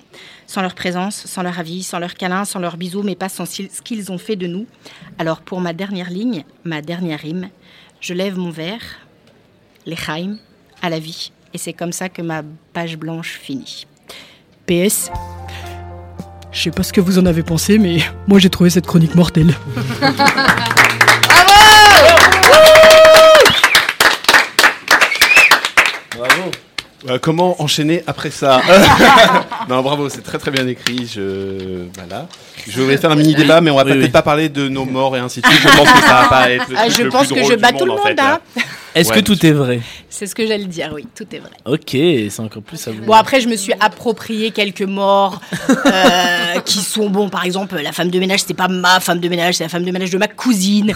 Sans leur présence, sans leur avis, sans leur câlin, sans leurs bisous, mais pas sans ce qu'ils ont fait de nous. Alors pour ma dernière ligne, ma dernière rime, je lève mon verre, l'Echaim, à la vie. Et c'est comme ça que ma page blanche finit. PS. Je sais pas ce que vous en avez pensé, mais moi j'ai trouvé cette chronique mortelle. Bravo. Euh, comment enchaîner après ça Non, bravo, c'est très très bien écrit. Je voilà. Je voulais faire un mini débat, mais on va Oui, peut-être oui. pas parler de nos morts et ainsi de suite. Je pense que ça va pas être. le Ah, je le pense plus que drôle je bats tout le en monde, fait, hein. Est-ce Ouais, que tout est vrai C'est ce que j'allais dire, oui, tout est vrai. Ok, c'est encore plus à vous. Bon, après, je me suis approprié quelques morts euh, qui sont, bon, par exemple, la femme de ménage, c'est pas ma femme de ménage, c'est la femme de ménage de ma cousine.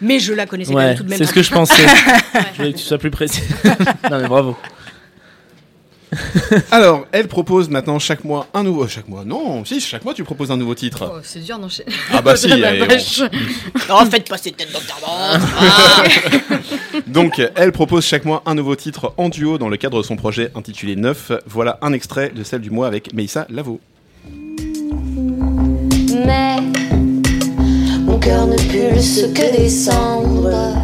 Mais je la connaissais quand Ouais, même tout de même. c'est ce que je pensais. je voulais que tu sois plus précis. non mais bravo. Alors, elle propose maintenant chaque mois un nouveau. Chaque mois, non, si, chaque mois tu proposes un nouveau titre. Oh, c'est dur d'enchaîner. Ah bah si, La allez, vache. Non, faites pas ces têtes d'enterrement. Ah. Donc, elle propose chaque mois un nouveau titre en duo dans le cadre de son projet intitulé Neuf. Voilà un extrait de celle du mois avec Meissa Lavo. Mais mon cœur ne pulse que des cendres.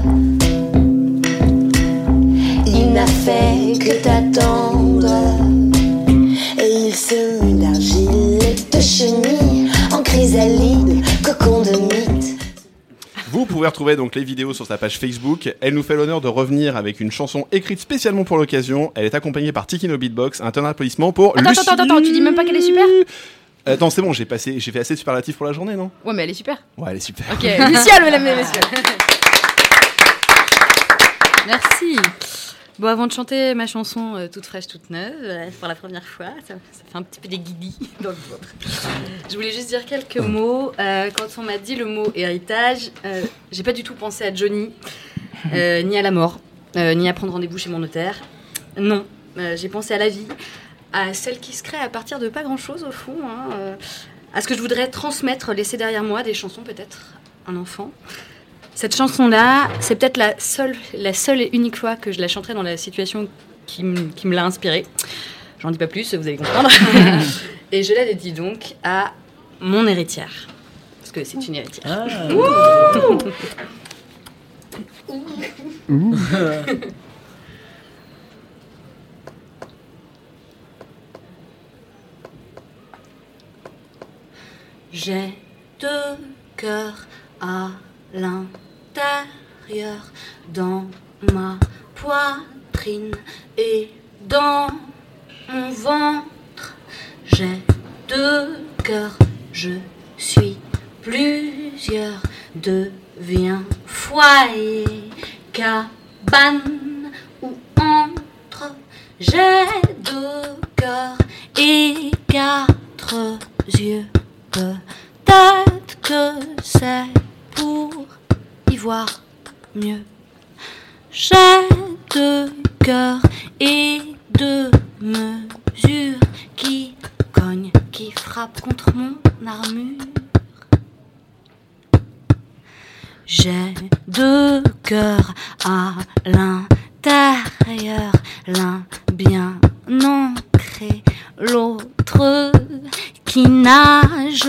Il n'a fait que t'attendre. Et il se mue d'argile et de chenilles en chrysalide, cocon de mythe. Vous pouvez retrouver donc les vidéos sur sa page Facebook. Elle nous fait l'honneur de revenir avec une chanson écrite spécialement pour l'occasion. Elle est accompagnée par Tiki No Beatbox. Un tonnerre d'applaudissements pour Attends, Lucie. attends, attends, attends, tu dis même pas qu'elle est super Attends, c'est bon, j'ai passé, j'ai fait assez de superlatifs pour la journée, non? Ouais, mais elle est super. Ouais, elle est super. Ok, Luciole, mesdames et messieurs. Merci. Bon, avant de chanter ma chanson euh, toute fraîche, toute neuve, euh, pour la première fois, ça, ça fait un petit peu des guidis dans le ventre. Je voulais juste dire quelques mots. Euh, quand on m'a dit le mot héritage, j'ai pas du tout pensé à Johnny, ni à la mort, ni à prendre rendez-vous chez mon notaire. Non, j'ai pensé à la vie, à celle qui se crée à partir de pas grand-chose au fond, hein, à ce que je voudrais transmettre, laisser derrière moi des chansons peut-être, un enfant. Cette chanson-là, c'est peut-être la seule, la seule et unique fois que je la chanterai dans la situation qui, m- qui me l'a inspirée. J'en dis pas plus, vous allez comprendre. et je la dédie donc à mon héritière. Parce que c'est une héritière. Ouh J'ai deux cœurs à l'intérieur, dans ma poitrine et dans mon ventre. J'ai deux cœurs, je suis plusieurs, deviens foyer, cabane ou entre. J'ai deux cœurs et quatre yeux. Peut-être que c'est pour y voir mieux. J'ai deux cœurs et deux mesures qui cognent, qui frappent contre mon armure. J'ai deux cœurs à l'intérieur, l'un bien ancré, l'autre qui nage.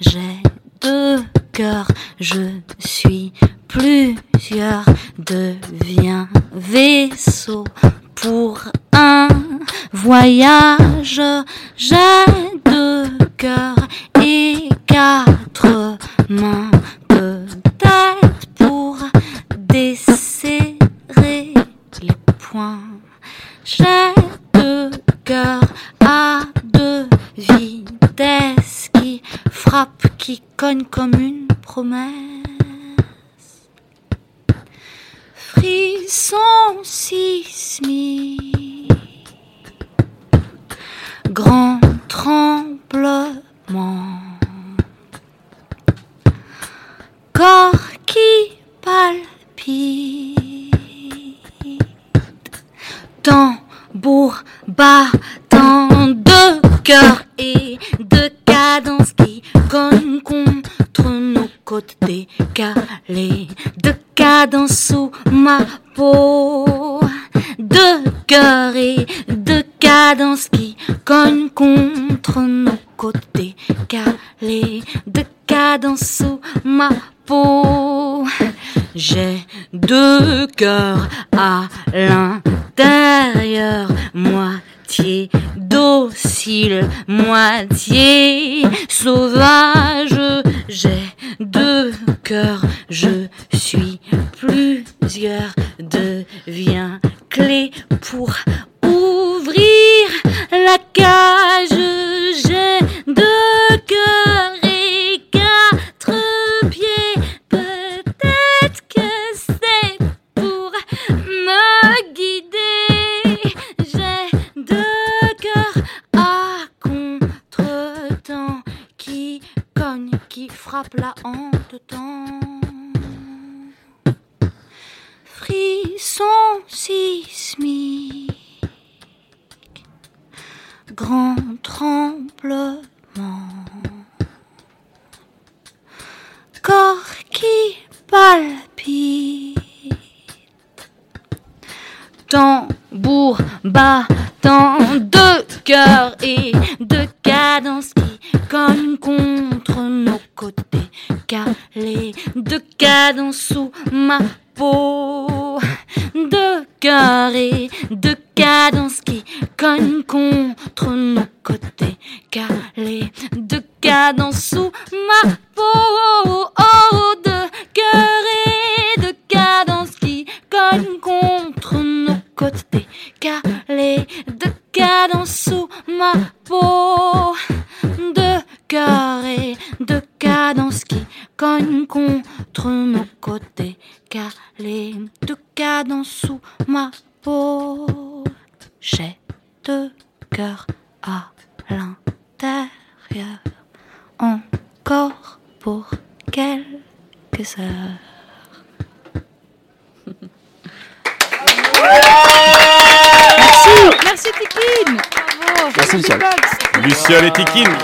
J'ai deux cœurs, je suis plusieurs, deviens vaisseau pour un voyage. J'ai deux cœurs et quatre mains, peut-être pour desserrer les poings. J'ai deux cœurs à deux vitesses qui frappent, qui cognent comme une promesse. Frisson sismique, grand tremblement, qui cognent contre nos côtes décalées, de cadence sous ma peau. J'ai deux cœurs à l'intérieur, moitié docile, moitié sauvage. J'ai deux cœurs, je suis plusieurs, deviens clé pour ouvrir la cage. J'ai deux cœurs et quatre pieds. Peut-être que c'est pour me guider. J'ai deux cœurs à contre-temps qui cognent, qui frappent la honte-temps. Frisson sismique, grand tremblement, corps qui palpite, tambour battant de cœur et de cadence qui cognent contre nos côtés. Calés, de cadence sous ma peau, de cœur et de cadence qui cognent contre nos côtés calés, de cadence sous ma peau, oh, de cœur de cadence qui cognent contre nos côtés calés, de cadence sous ma peau, de cœur et de cadence qui cognent contre nos côtés calé, de cadence sous ma peau. J'ai deux cœurs à l'intérieur, encore pour quelques heures. Merci, merci Merci Luciole. Luciole et Tikine.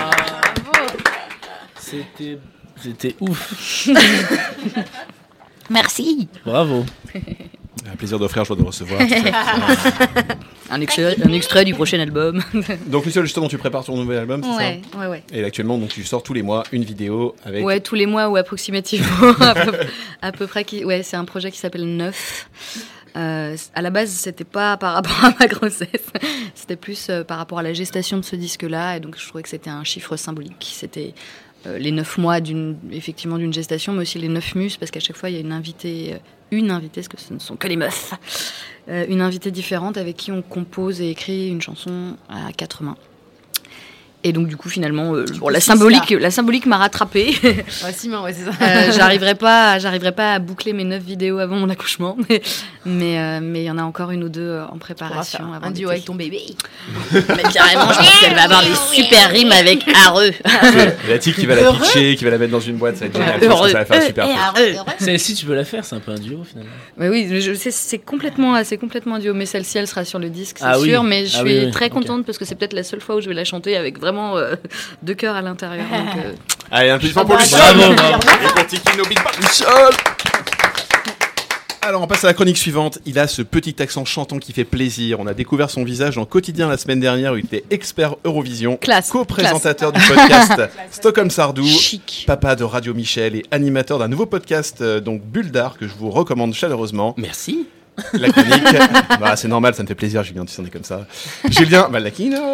C'était, c'était ouf. Merci. Bravo. Un plaisir d'offrir, joie de recevoir. un, extrait, un extrait du prochain album. donc Luciole, justement, tu prépares ton nouvel album, c'est Ouais, ça ouais, ouais. Et actuellement, donc tu sors tous les mois une vidéo avec. Ouais, tous les mois ou approximativement. à, peu, à peu près. Qui, ouais, c'est un projet qui s'appelle Neuf. Euh, à la base, c'était pas par rapport à ma grossesse, c'était plus euh, par rapport à la gestation de ce disque-là, et donc je trouvais que c'était un chiffre symbolique. C'était les neuf mois d'une, effectivement, d'une gestation, mais aussi les neuf muses, parce qu'à chaque fois il y a une invitée, euh, une invitée, parce que ce ne sont que les meufs, euh, une invitée différente avec qui on compose et écrit une chanson à quatre mains. Et donc du coup finalement, euh, bon, la symbolique, la symbolique m'a rattrapée. Simon, ouais, c'est ça. Euh, j'arriverai pas, j'arriverai pas à boucler mes neuf vidéos avant mon accouchement, mais mais euh, mais il y en a encore une ou deux en préparation. faire avant un duo avec ton bébé. Mais carrément, je pense qu'elle va avoir des super rimes avec Areux. La tique qui va la pitcher, qui va la mettre dans une boîte, ça va être génial. Ça va faire super. Celle-ci, tu peux la faire, c'est un peu un duo finalement. Mais oui, c'est complètement, c'est complètement duo. Mais celle-ci, elle sera sur le disque, c'est Ah oui. sûr. Mais je Ah suis oui, oui, très contente parce que c'est peut-être la seule fois où je vais la chanter avec vraiment euh, deux cœurs à l'intérieur. donc, euh, Allez, un pour. Et pour beatbox. Luciole alors on passe à la chronique suivante. Il a ce petit accent chantant qui fait plaisir. On a découvert son visage en quotidien la semaine dernière où il était expert Eurovision, Classe, co-présentateur du podcast Stockholm Sardou, papa de Radio Michel et animateur d'un nouveau podcast euh, donc Bulle d'Art que je vous recommande chaleureusement. Merci. La chronique, bah, c'est normal, ça me fait plaisir, Julien, tu s'en es comme ça. Julien Baldacchino.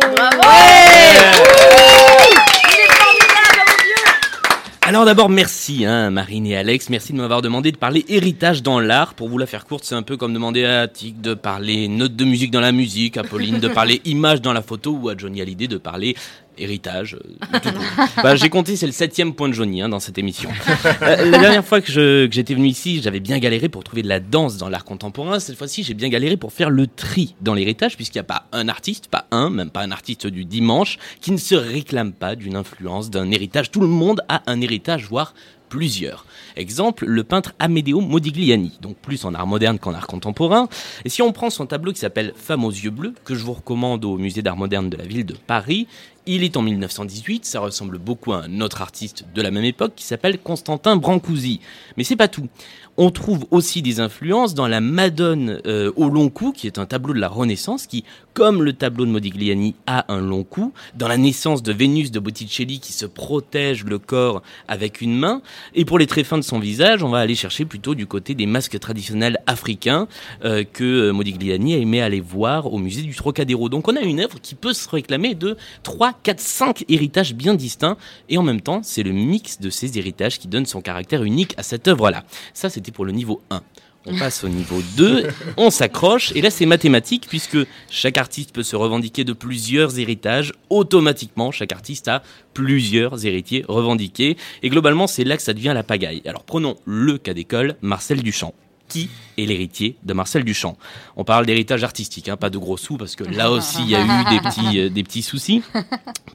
Alors d'abord, merci hein, Marine et Alex, merci de m'avoir demandé de parler héritage dans l'art. Pour vous la faire courte, c'est un peu comme demander à Tic de parler notes de musique dans la musique, à Pauline de parler image dans la photo ou à Johnny Hallyday de parler héritage. euh. Bah, j'ai compté, c'est le septième point de Johnny hein, dans cette émission. Euh, la dernière fois que j'étais venu ici, j'avais bien galéré pour trouver de la danse dans l'art contemporain. Cette fois-ci, j'ai bien galéré pour faire le tri dans l'héritage, puisqu'il n'y a pas un artiste, pas un, même pas un artiste du dimanche, qui ne se réclame pas d'une influence, d'un héritage. Tout le monde a un héritage, voire plusieurs. Exemple, le peintre Amedeo Modigliani, donc plus en art moderne qu'en art contemporain. Et si on prend son tableau qui s'appelle Femme aux yeux bleus, que je vous recommande au musée d'art moderne de la ville de Paris, il est en 1918, ça ressemble beaucoup à un autre artiste de la même époque qui s'appelle Constantin Brancusi. Mais c'est pas tout. On trouve aussi des influences dans la Madone euh, au long cou, qui est un tableau de la Renaissance, qui, comme le tableau de Modigliani, a un long cou. Dans la naissance de Vénus de Botticelli, qui se protège le corps avec une main. Et pour les traits fins de son visage, on va aller chercher plutôt du côté des masques traditionnels africains euh, que euh, Modigliani a aimé aller voir au musée du Trocadéro. Donc on a une œuvre qui peut se réclamer de 3, 4, 5 héritages bien distincts. Et en même temps, c'est le mix de ces héritages qui donne son caractère unique à cette œuvre-là. Ça, c'était pour le niveau 1. On passe au niveau 2, on s'accroche, et là c'est mathématique, puisque chaque artiste peut se revendiquer de plusieurs héritages, automatiquement chaque artiste a plusieurs héritiers revendiqués, et globalement c'est là que ça devient la pagaille. Alors prenons le cas d'école, Marcel Duchamp. Qui est l'héritier de Marcel Duchamp? On parle d'héritage artistique, hein, pas de gros sous, parce que là aussi il y a eu des petits, euh, des petits soucis.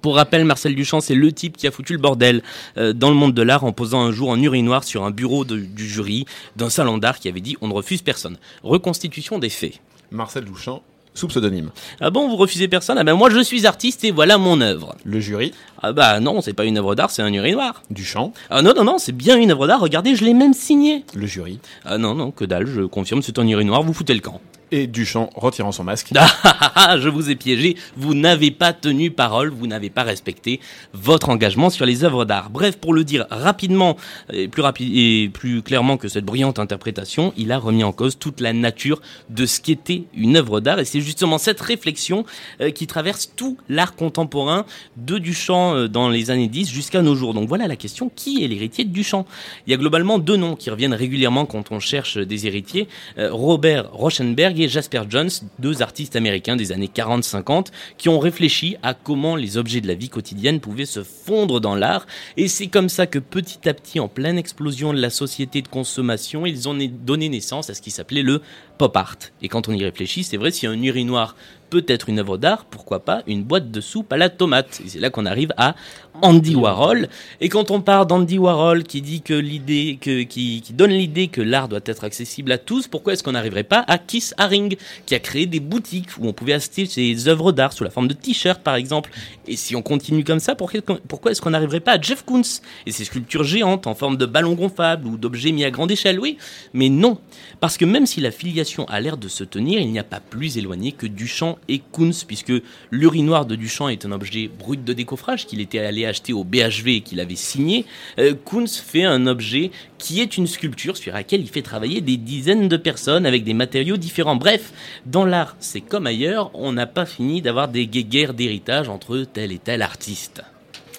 Pour rappel, Marcel Duchamp, c'est le type qui a foutu le bordel euh, dans le monde de l'art en posant un jour en urinoir sur un bureau de- du jury d'un salon d'art qui avait dit on ne refuse personne. Reconstitution des faits. Marcel Duchamp, sous pseudonyme. Ah bon, vous refusez personne? Ah ben moi je suis artiste et voilà mon œuvre. Le jury? Ah bah non, c'est pas une œuvre d'art, c'est un urinoir. Duchamp Ah non, non, non, c'est bien une œuvre d'art, regardez, je l'ai même signé. Le jury? Ah non, non, que dalle, je confirme, c'est un urinoir, vous foutez le camp. Et Duchamp retirant son masque. Je vous ai piégé, vous n'avez pas tenu parole, vous n'avez pas respecté votre engagement sur les œuvres d'art. Bref, pour le dire rapidement et plus, et plus clairement que cette brillante interprétation, il a remis en cause toute la nature de ce qu'était une œuvre d'art et c'est justement cette réflexion euh, qui traverse tout l'art contemporain de Duchamp euh, dans les années 10 jusqu'à nos jours. Donc voilà la question, qui est l'héritier de Duchamp? Il y a globalement deux noms qui reviennent régulièrement quand on cherche des héritiers, euh, Robert Rauschenberg et Jasper Jones, deux artistes américains des années 40-50 qui ont réfléchi à comment les objets de la vie quotidienne pouvaient se fondre dans l'art et c'est comme ça que petit à petit en pleine explosion de la société de consommation, ils ont né- donné naissance à ce qui s'appelait le pop art. Et quand on y réfléchit, c'est vrai si un urinoir peut-être une œuvre d'art, pourquoi pas une boîte de soupe à la tomate. Et c'est là qu'on arrive à Andy Warhol. Et quand on part d'Andy Warhol qui dit que l'idée, qui, donne l'idée que l'art doit être accessible à tous, pourquoi est-ce qu'on n'arriverait pas à Keith Haring, qui a créé des boutiques où on pouvait acheter ses œuvres d'art sous la forme de t-shirts par exemple. Et si on continue comme ça, pourquoi est-ce qu'on n'arriverait pas à Jeff Koons et ses sculptures géantes en forme de ballons gonflables ou d'objets mis à grande échelle? Oui, mais non. Parce que même si la filiation a l'air de se tenir, il n'y a pas plus éloigné que Duchamp et Koons, puisque l'urinoir de Duchamp est un objet brut de décoffrage qu'il était allé acheter au BHV et qu'il avait signé. Euh, Koons fait un objet qui est une sculpture sur laquelle il fait travailler des dizaines de personnes avec des matériaux différents. Bref, dans l'art, c'est comme ailleurs, on n'a pas fini d'avoir des guéguerres d'héritage entre tel et tel artiste.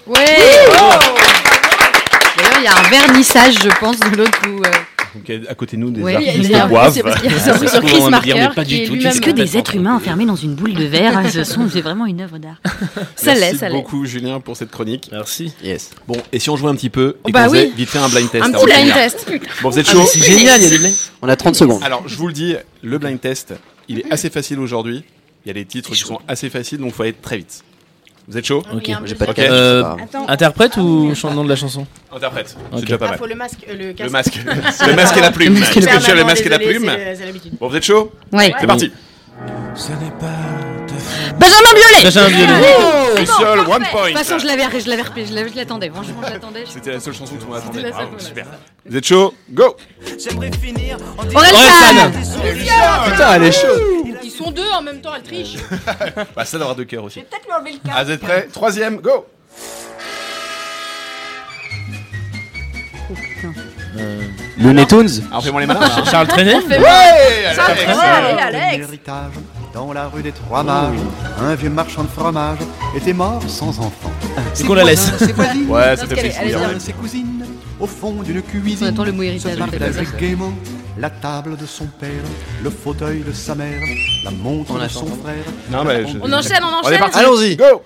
Ouais D'ailleurs, il y a un vernissage, je pense, de l'autre euh, Donc, à côté de nous, des Ouais, artistes il y a- boivent. c'est Chris Marker, mais pas qui du est tout. lui-même tu sais, que des êtres humains enfermés dans une boule de verre, ce sont c'est vraiment une œuvre d'art. Ça l'est, Merci ça l'est. beaucoup, Julien, pour cette chronique. Merci. Yes. Bon, et si on jouait un petit peu et bah qu'on faisait oui. vite fait un blind test Un avant petit blind test. Bon, vous êtes Ah, chaud c'est génial, il y a des blagues. On a 30 secondes. Alors, je vous le dis, le blind test, il est assez facile aujourd'hui. Il y a des titres qui sont assez faciles, donc il faut aller très vite. Vous êtes chaud Ok. J'ai pas de casque, Euh, pas. Attends. interprète ou chan- nom de la chanson Interprète, c'est déjà pas Ah, mal. faut le masque, euh, le casque. Le masque. le masque et la plume. Le masque et la Est-ce que tu as le masque et la plume l'habitude. Bon, vous êtes chaud Ouais. C'est parti. Benjamin Biolay Benjamin Biolay. Luciole, one point. De toute façon, je l'avais, je l'avais repéré, je je l'attendais. Franchement, je l'attendais. je- C'était la seule chanson que tout le monde attendait. Super. Vous êtes chaud Go Orelsan Putain, elle est chaude. Ils sont deux en même temps, elle triche. Bah, ça d'avoir deux cœurs aussi. Peut-être lui enlever le casque. Ah, vous êtes prêts Troisième, go Looney Tunes Alors, fais-moi les malins. là, hein. Charles Trenet Ouais Ça, Alex. allez, Alex. héritage dans la rue des Trois Mages. Un vieux marchand de fromage était mort sans enfant. C'est qu'on la laisse. Ses voisines, Ouais, ça fait plaisir. elle est bien. ouais. ses cousines, au fond d'une On cuisine. attend le mot héritage. Se hein, c'est partageaient pas ça. gaiement la table de son père, le fauteuil de sa mère, la montre On de attend. son frère. Non, mais je- On enchaîne, on enchaîne. Allons-y. Go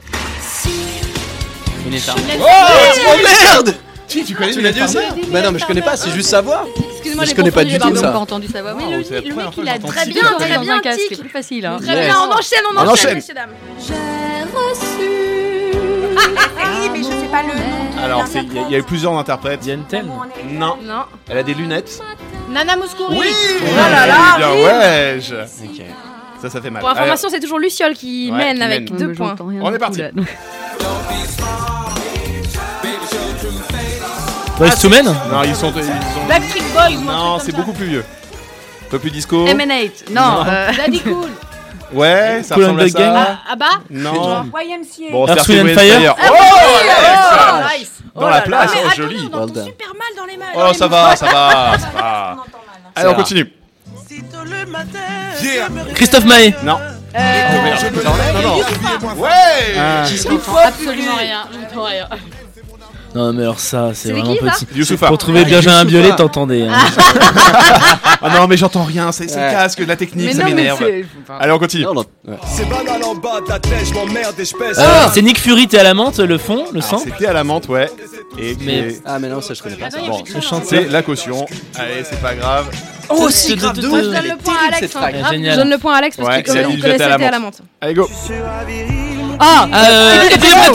Une état. Oh merde Si, tu connais Tu l'as dit aussi Bah non, mais je connais pas, c'est juste savoir. Excusez-moi, Je connais pas du tout ça. pas entendu sa voix. Oui, Wow, le, mec, il a très bien, Très bien, casque. tic. C'est plus facile. Hein. Très Yes. bien, on enchaîne, on enchaîne, messieurs, dames. J'ai reçu. Oui, mais je sais pas le nom. Alors, il y, a- il y a eu plusieurs interprètes. Diane Tell Non. Non. Elle a des lunettes. Nana Mouskouri. Oui Oh là là, Bien, oui. ouais je- Ça, ça fait mal. Pour information, c'est toujours Luciole qui Ouais, mène qui avec mène. deux mais points. On est parti. II Men Allez. Non, ils sont. Ils sont... Backstreet Boys. Non, c'est beaucoup plus vieux. Un peu plus disco. Non. Non. euh. Daddy Cool. Ouais, ça Cool ressemble and à the Gang. ça. Ah bah Non. YMCA. Bon, Earth, c'est Wind and Earth, Fire. Oh, Oh, nice. Dans Oh la place, oh, joli. attends, on Well entend done. super mal dans les mains. Oh, ça va, ça va, ça va. Allez, on continue. Christophe Maé Non. Euh, Non, non. Ouais Ah. Absolument rien. Non mais alors ça, c'est vraiment qui, petit. Youssoufa. Pour trouver Ah, Benjamin Youssoufa. Biolay, t'entendais. hein. Ah non, mais j'entends rien, c'est c'est le Ouais. casque, la technique, Mais ça non, mais m'énerve. c'est. Allez, on continue. Non, non. Ouais. C'est banal en bas de la tête, je m'emmerde et je pèse. Euh, c'est Nick Fury, t'es à la menthe, le fond, le Alors, sang. C'était à la menthe, ouais. Et Mais- et- Ah, mais non, ça je connais pas. ça. bon, Le c'est la caution. Allez, c'est pas grave. Oh, De- si, de- grave de- de de- ouf, Je donne le point à Alex. hein. Ah, génial. Je donne le point à Alex parce Ouais, que comme à la c'était à la menthe. Allez, go. Ah, euh, Étienne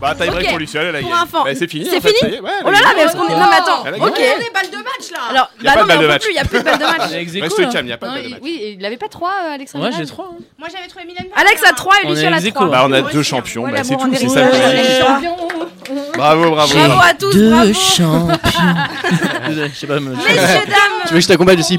Bah, time break pour Luciole, elle a gagné. Bah, c'est fini. C'est fini Oh là là, mais parce qu'on est. Non, mais attends. Elle a Ok. gagné. On est balle de match là. Alors, Y a bah pas non, de balle mais de on peut match. plus, il y a plus de balle de match. Reste là. calme, y a pas de Non, balle de il- match. oui, il avait pas 3, Alexandre. Ouais, j'ai trois. hein. Moi j'avais trouvé Mylène. Alex a 3 et On est Luciole a ex aequo. 3. Bah, on a deux champions, Ouais, bah, c'est tout, c'est ça. le Ouais, jeu. les champions. Bravo, bravo. Bravo à tous, Deux bravo. champions. Désolé, je sais pas me. Messieurs, dames, Tu veux que je t'accompagne aussi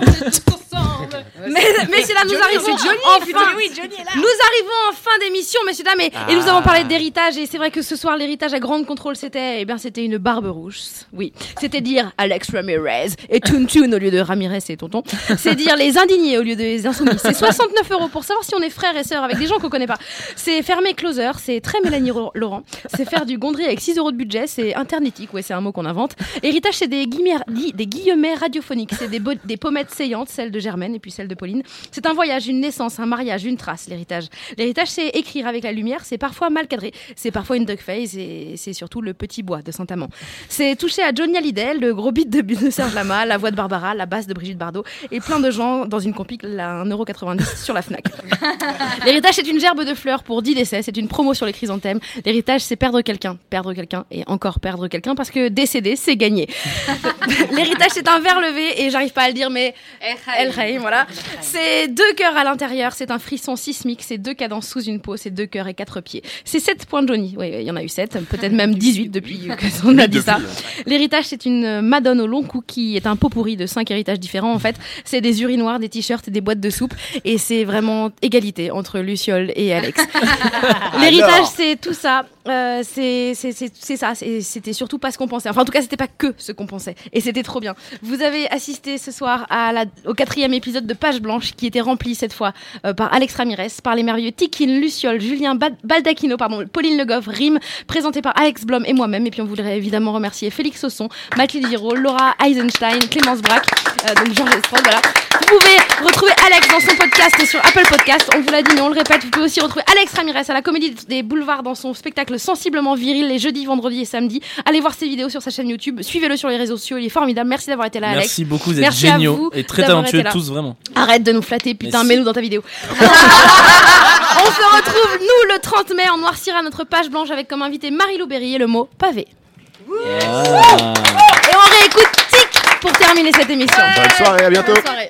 mais, messieurs, dames, nous arrivons Johnny, enfin. oui, Johnny est là. Nous arrivons en fin d'émission, messieurs, dames, et, et nous avons parlé d'héritage. Et c'est vrai que ce soir, l'héritage à grande contrôle, c'était, eh bien, c'était une barbe rouge. Oui, c'était dire Alex Ramirez et Toon au lieu de Ramirez et Tonton. C'est dire les indignés au lieu des insoumis. C'est 69 euros pour savoir si on est frères et sœurs avec des gens qu'on connaît pas. C'est fermer closer, c'est très Mélanie Laurent. C'est faire du gondry avec 6 euros de budget, c'est internetique, ouais, c'est un mot qu'on invente. Héritage, c'est des guillemets, gui- des guillemets radiophoniques. C'est des, des pommettes saillantes, celles de Germaine et puis celles de Pauline. C'est un voyage, une naissance, un mariage, une trace, l'héritage. L'héritage, c'est écrire avec la lumière, c'est parfois mal cadré, c'est parfois une duckface et c'est surtout le petit bois de Saint-Amand. C'est toucher à Johnny Hallyday, le gros beat de, de Serge Lama, la voix de Barbara, la basse de Brigitte Bardot et plein de gens dans une compique à 1,90€ sur la Fnac. L'héritage, c'est une gerbe de fleurs pour 10 décès, c'est une promo sur les chrysanthèmes. L'héritage, c'est perdre quelqu'un, perdre quelqu'un et encore perdre quelqu'un parce que décéder, c'est gagner. L'héritage, c'est un verre levé et j'arrive pas à le dire, mais El Rey, voilà. C'est deux cœurs à l'intérieur, c'est un frisson sismique, c'est deux cadences sous une peau, c'est deux cœurs et quatre pieds. C'est 7 points de Johnny, oui, il y en a eu 7, peut-être même 18 depuis qu'on a dit ça. L'héritage, c'est une madone au long cou qui est un pot pourri de cinq héritages différents en fait. C'est des urinoirs, des t-shirts et des boîtes de soupe et c'est vraiment égalité entre Luciole et Alex. L'héritage, c'est tout ça. Euh, c'est ça. C'était surtout pas ce qu'on pensait. Enfin, en tout cas, c'était pas que ce qu'on pensait. Et c'était trop bien. Vous avez assisté ce soir à la, au quatrième épisode de Page Blanche qui était rempli cette fois euh, par Alex Ramirez, par les merveilleux Tikin, Luciole, Julien Ba- Baldacchino, pardon, Pauline Le Goff, Rime, présenté par Alex Blom et moi-même. Et puis on voudrait évidemment remercier Félix Sausson, Mathilde Giraud, Laura Eisenstein, Clémence Braque, euh, donc Georges Estrade, voilà. Vous pouvez retrouver Alex dans son podcast sur Apple Podcast. On vous l'a dit, mais on le répète. Vous pouvez aussi retrouver Alex Ramirez à la Comédie des Boulevards dans son spectacle sensiblement viril les jeudis, vendredis et samedis. Allez voir ses vidéos sur sa chaîne YouTube. Suivez-le sur les réseaux sociaux. Il est formidable. Merci d'avoir été là, Alex. Merci beaucoup, vous êtes Merci à géniaux vous et très talentueux tous, vraiment. Arrête de nous flatter, putain, mets-nous dans ta vidéo. on se retrouve, nous, le 30 mai, on noircira notre page blanche avec comme invité Marie-Lou Berry et le mot pavé. Et on réécoute Tic pour terminer cette émission. Bonne soirée, à bientôt. Bonne soirée.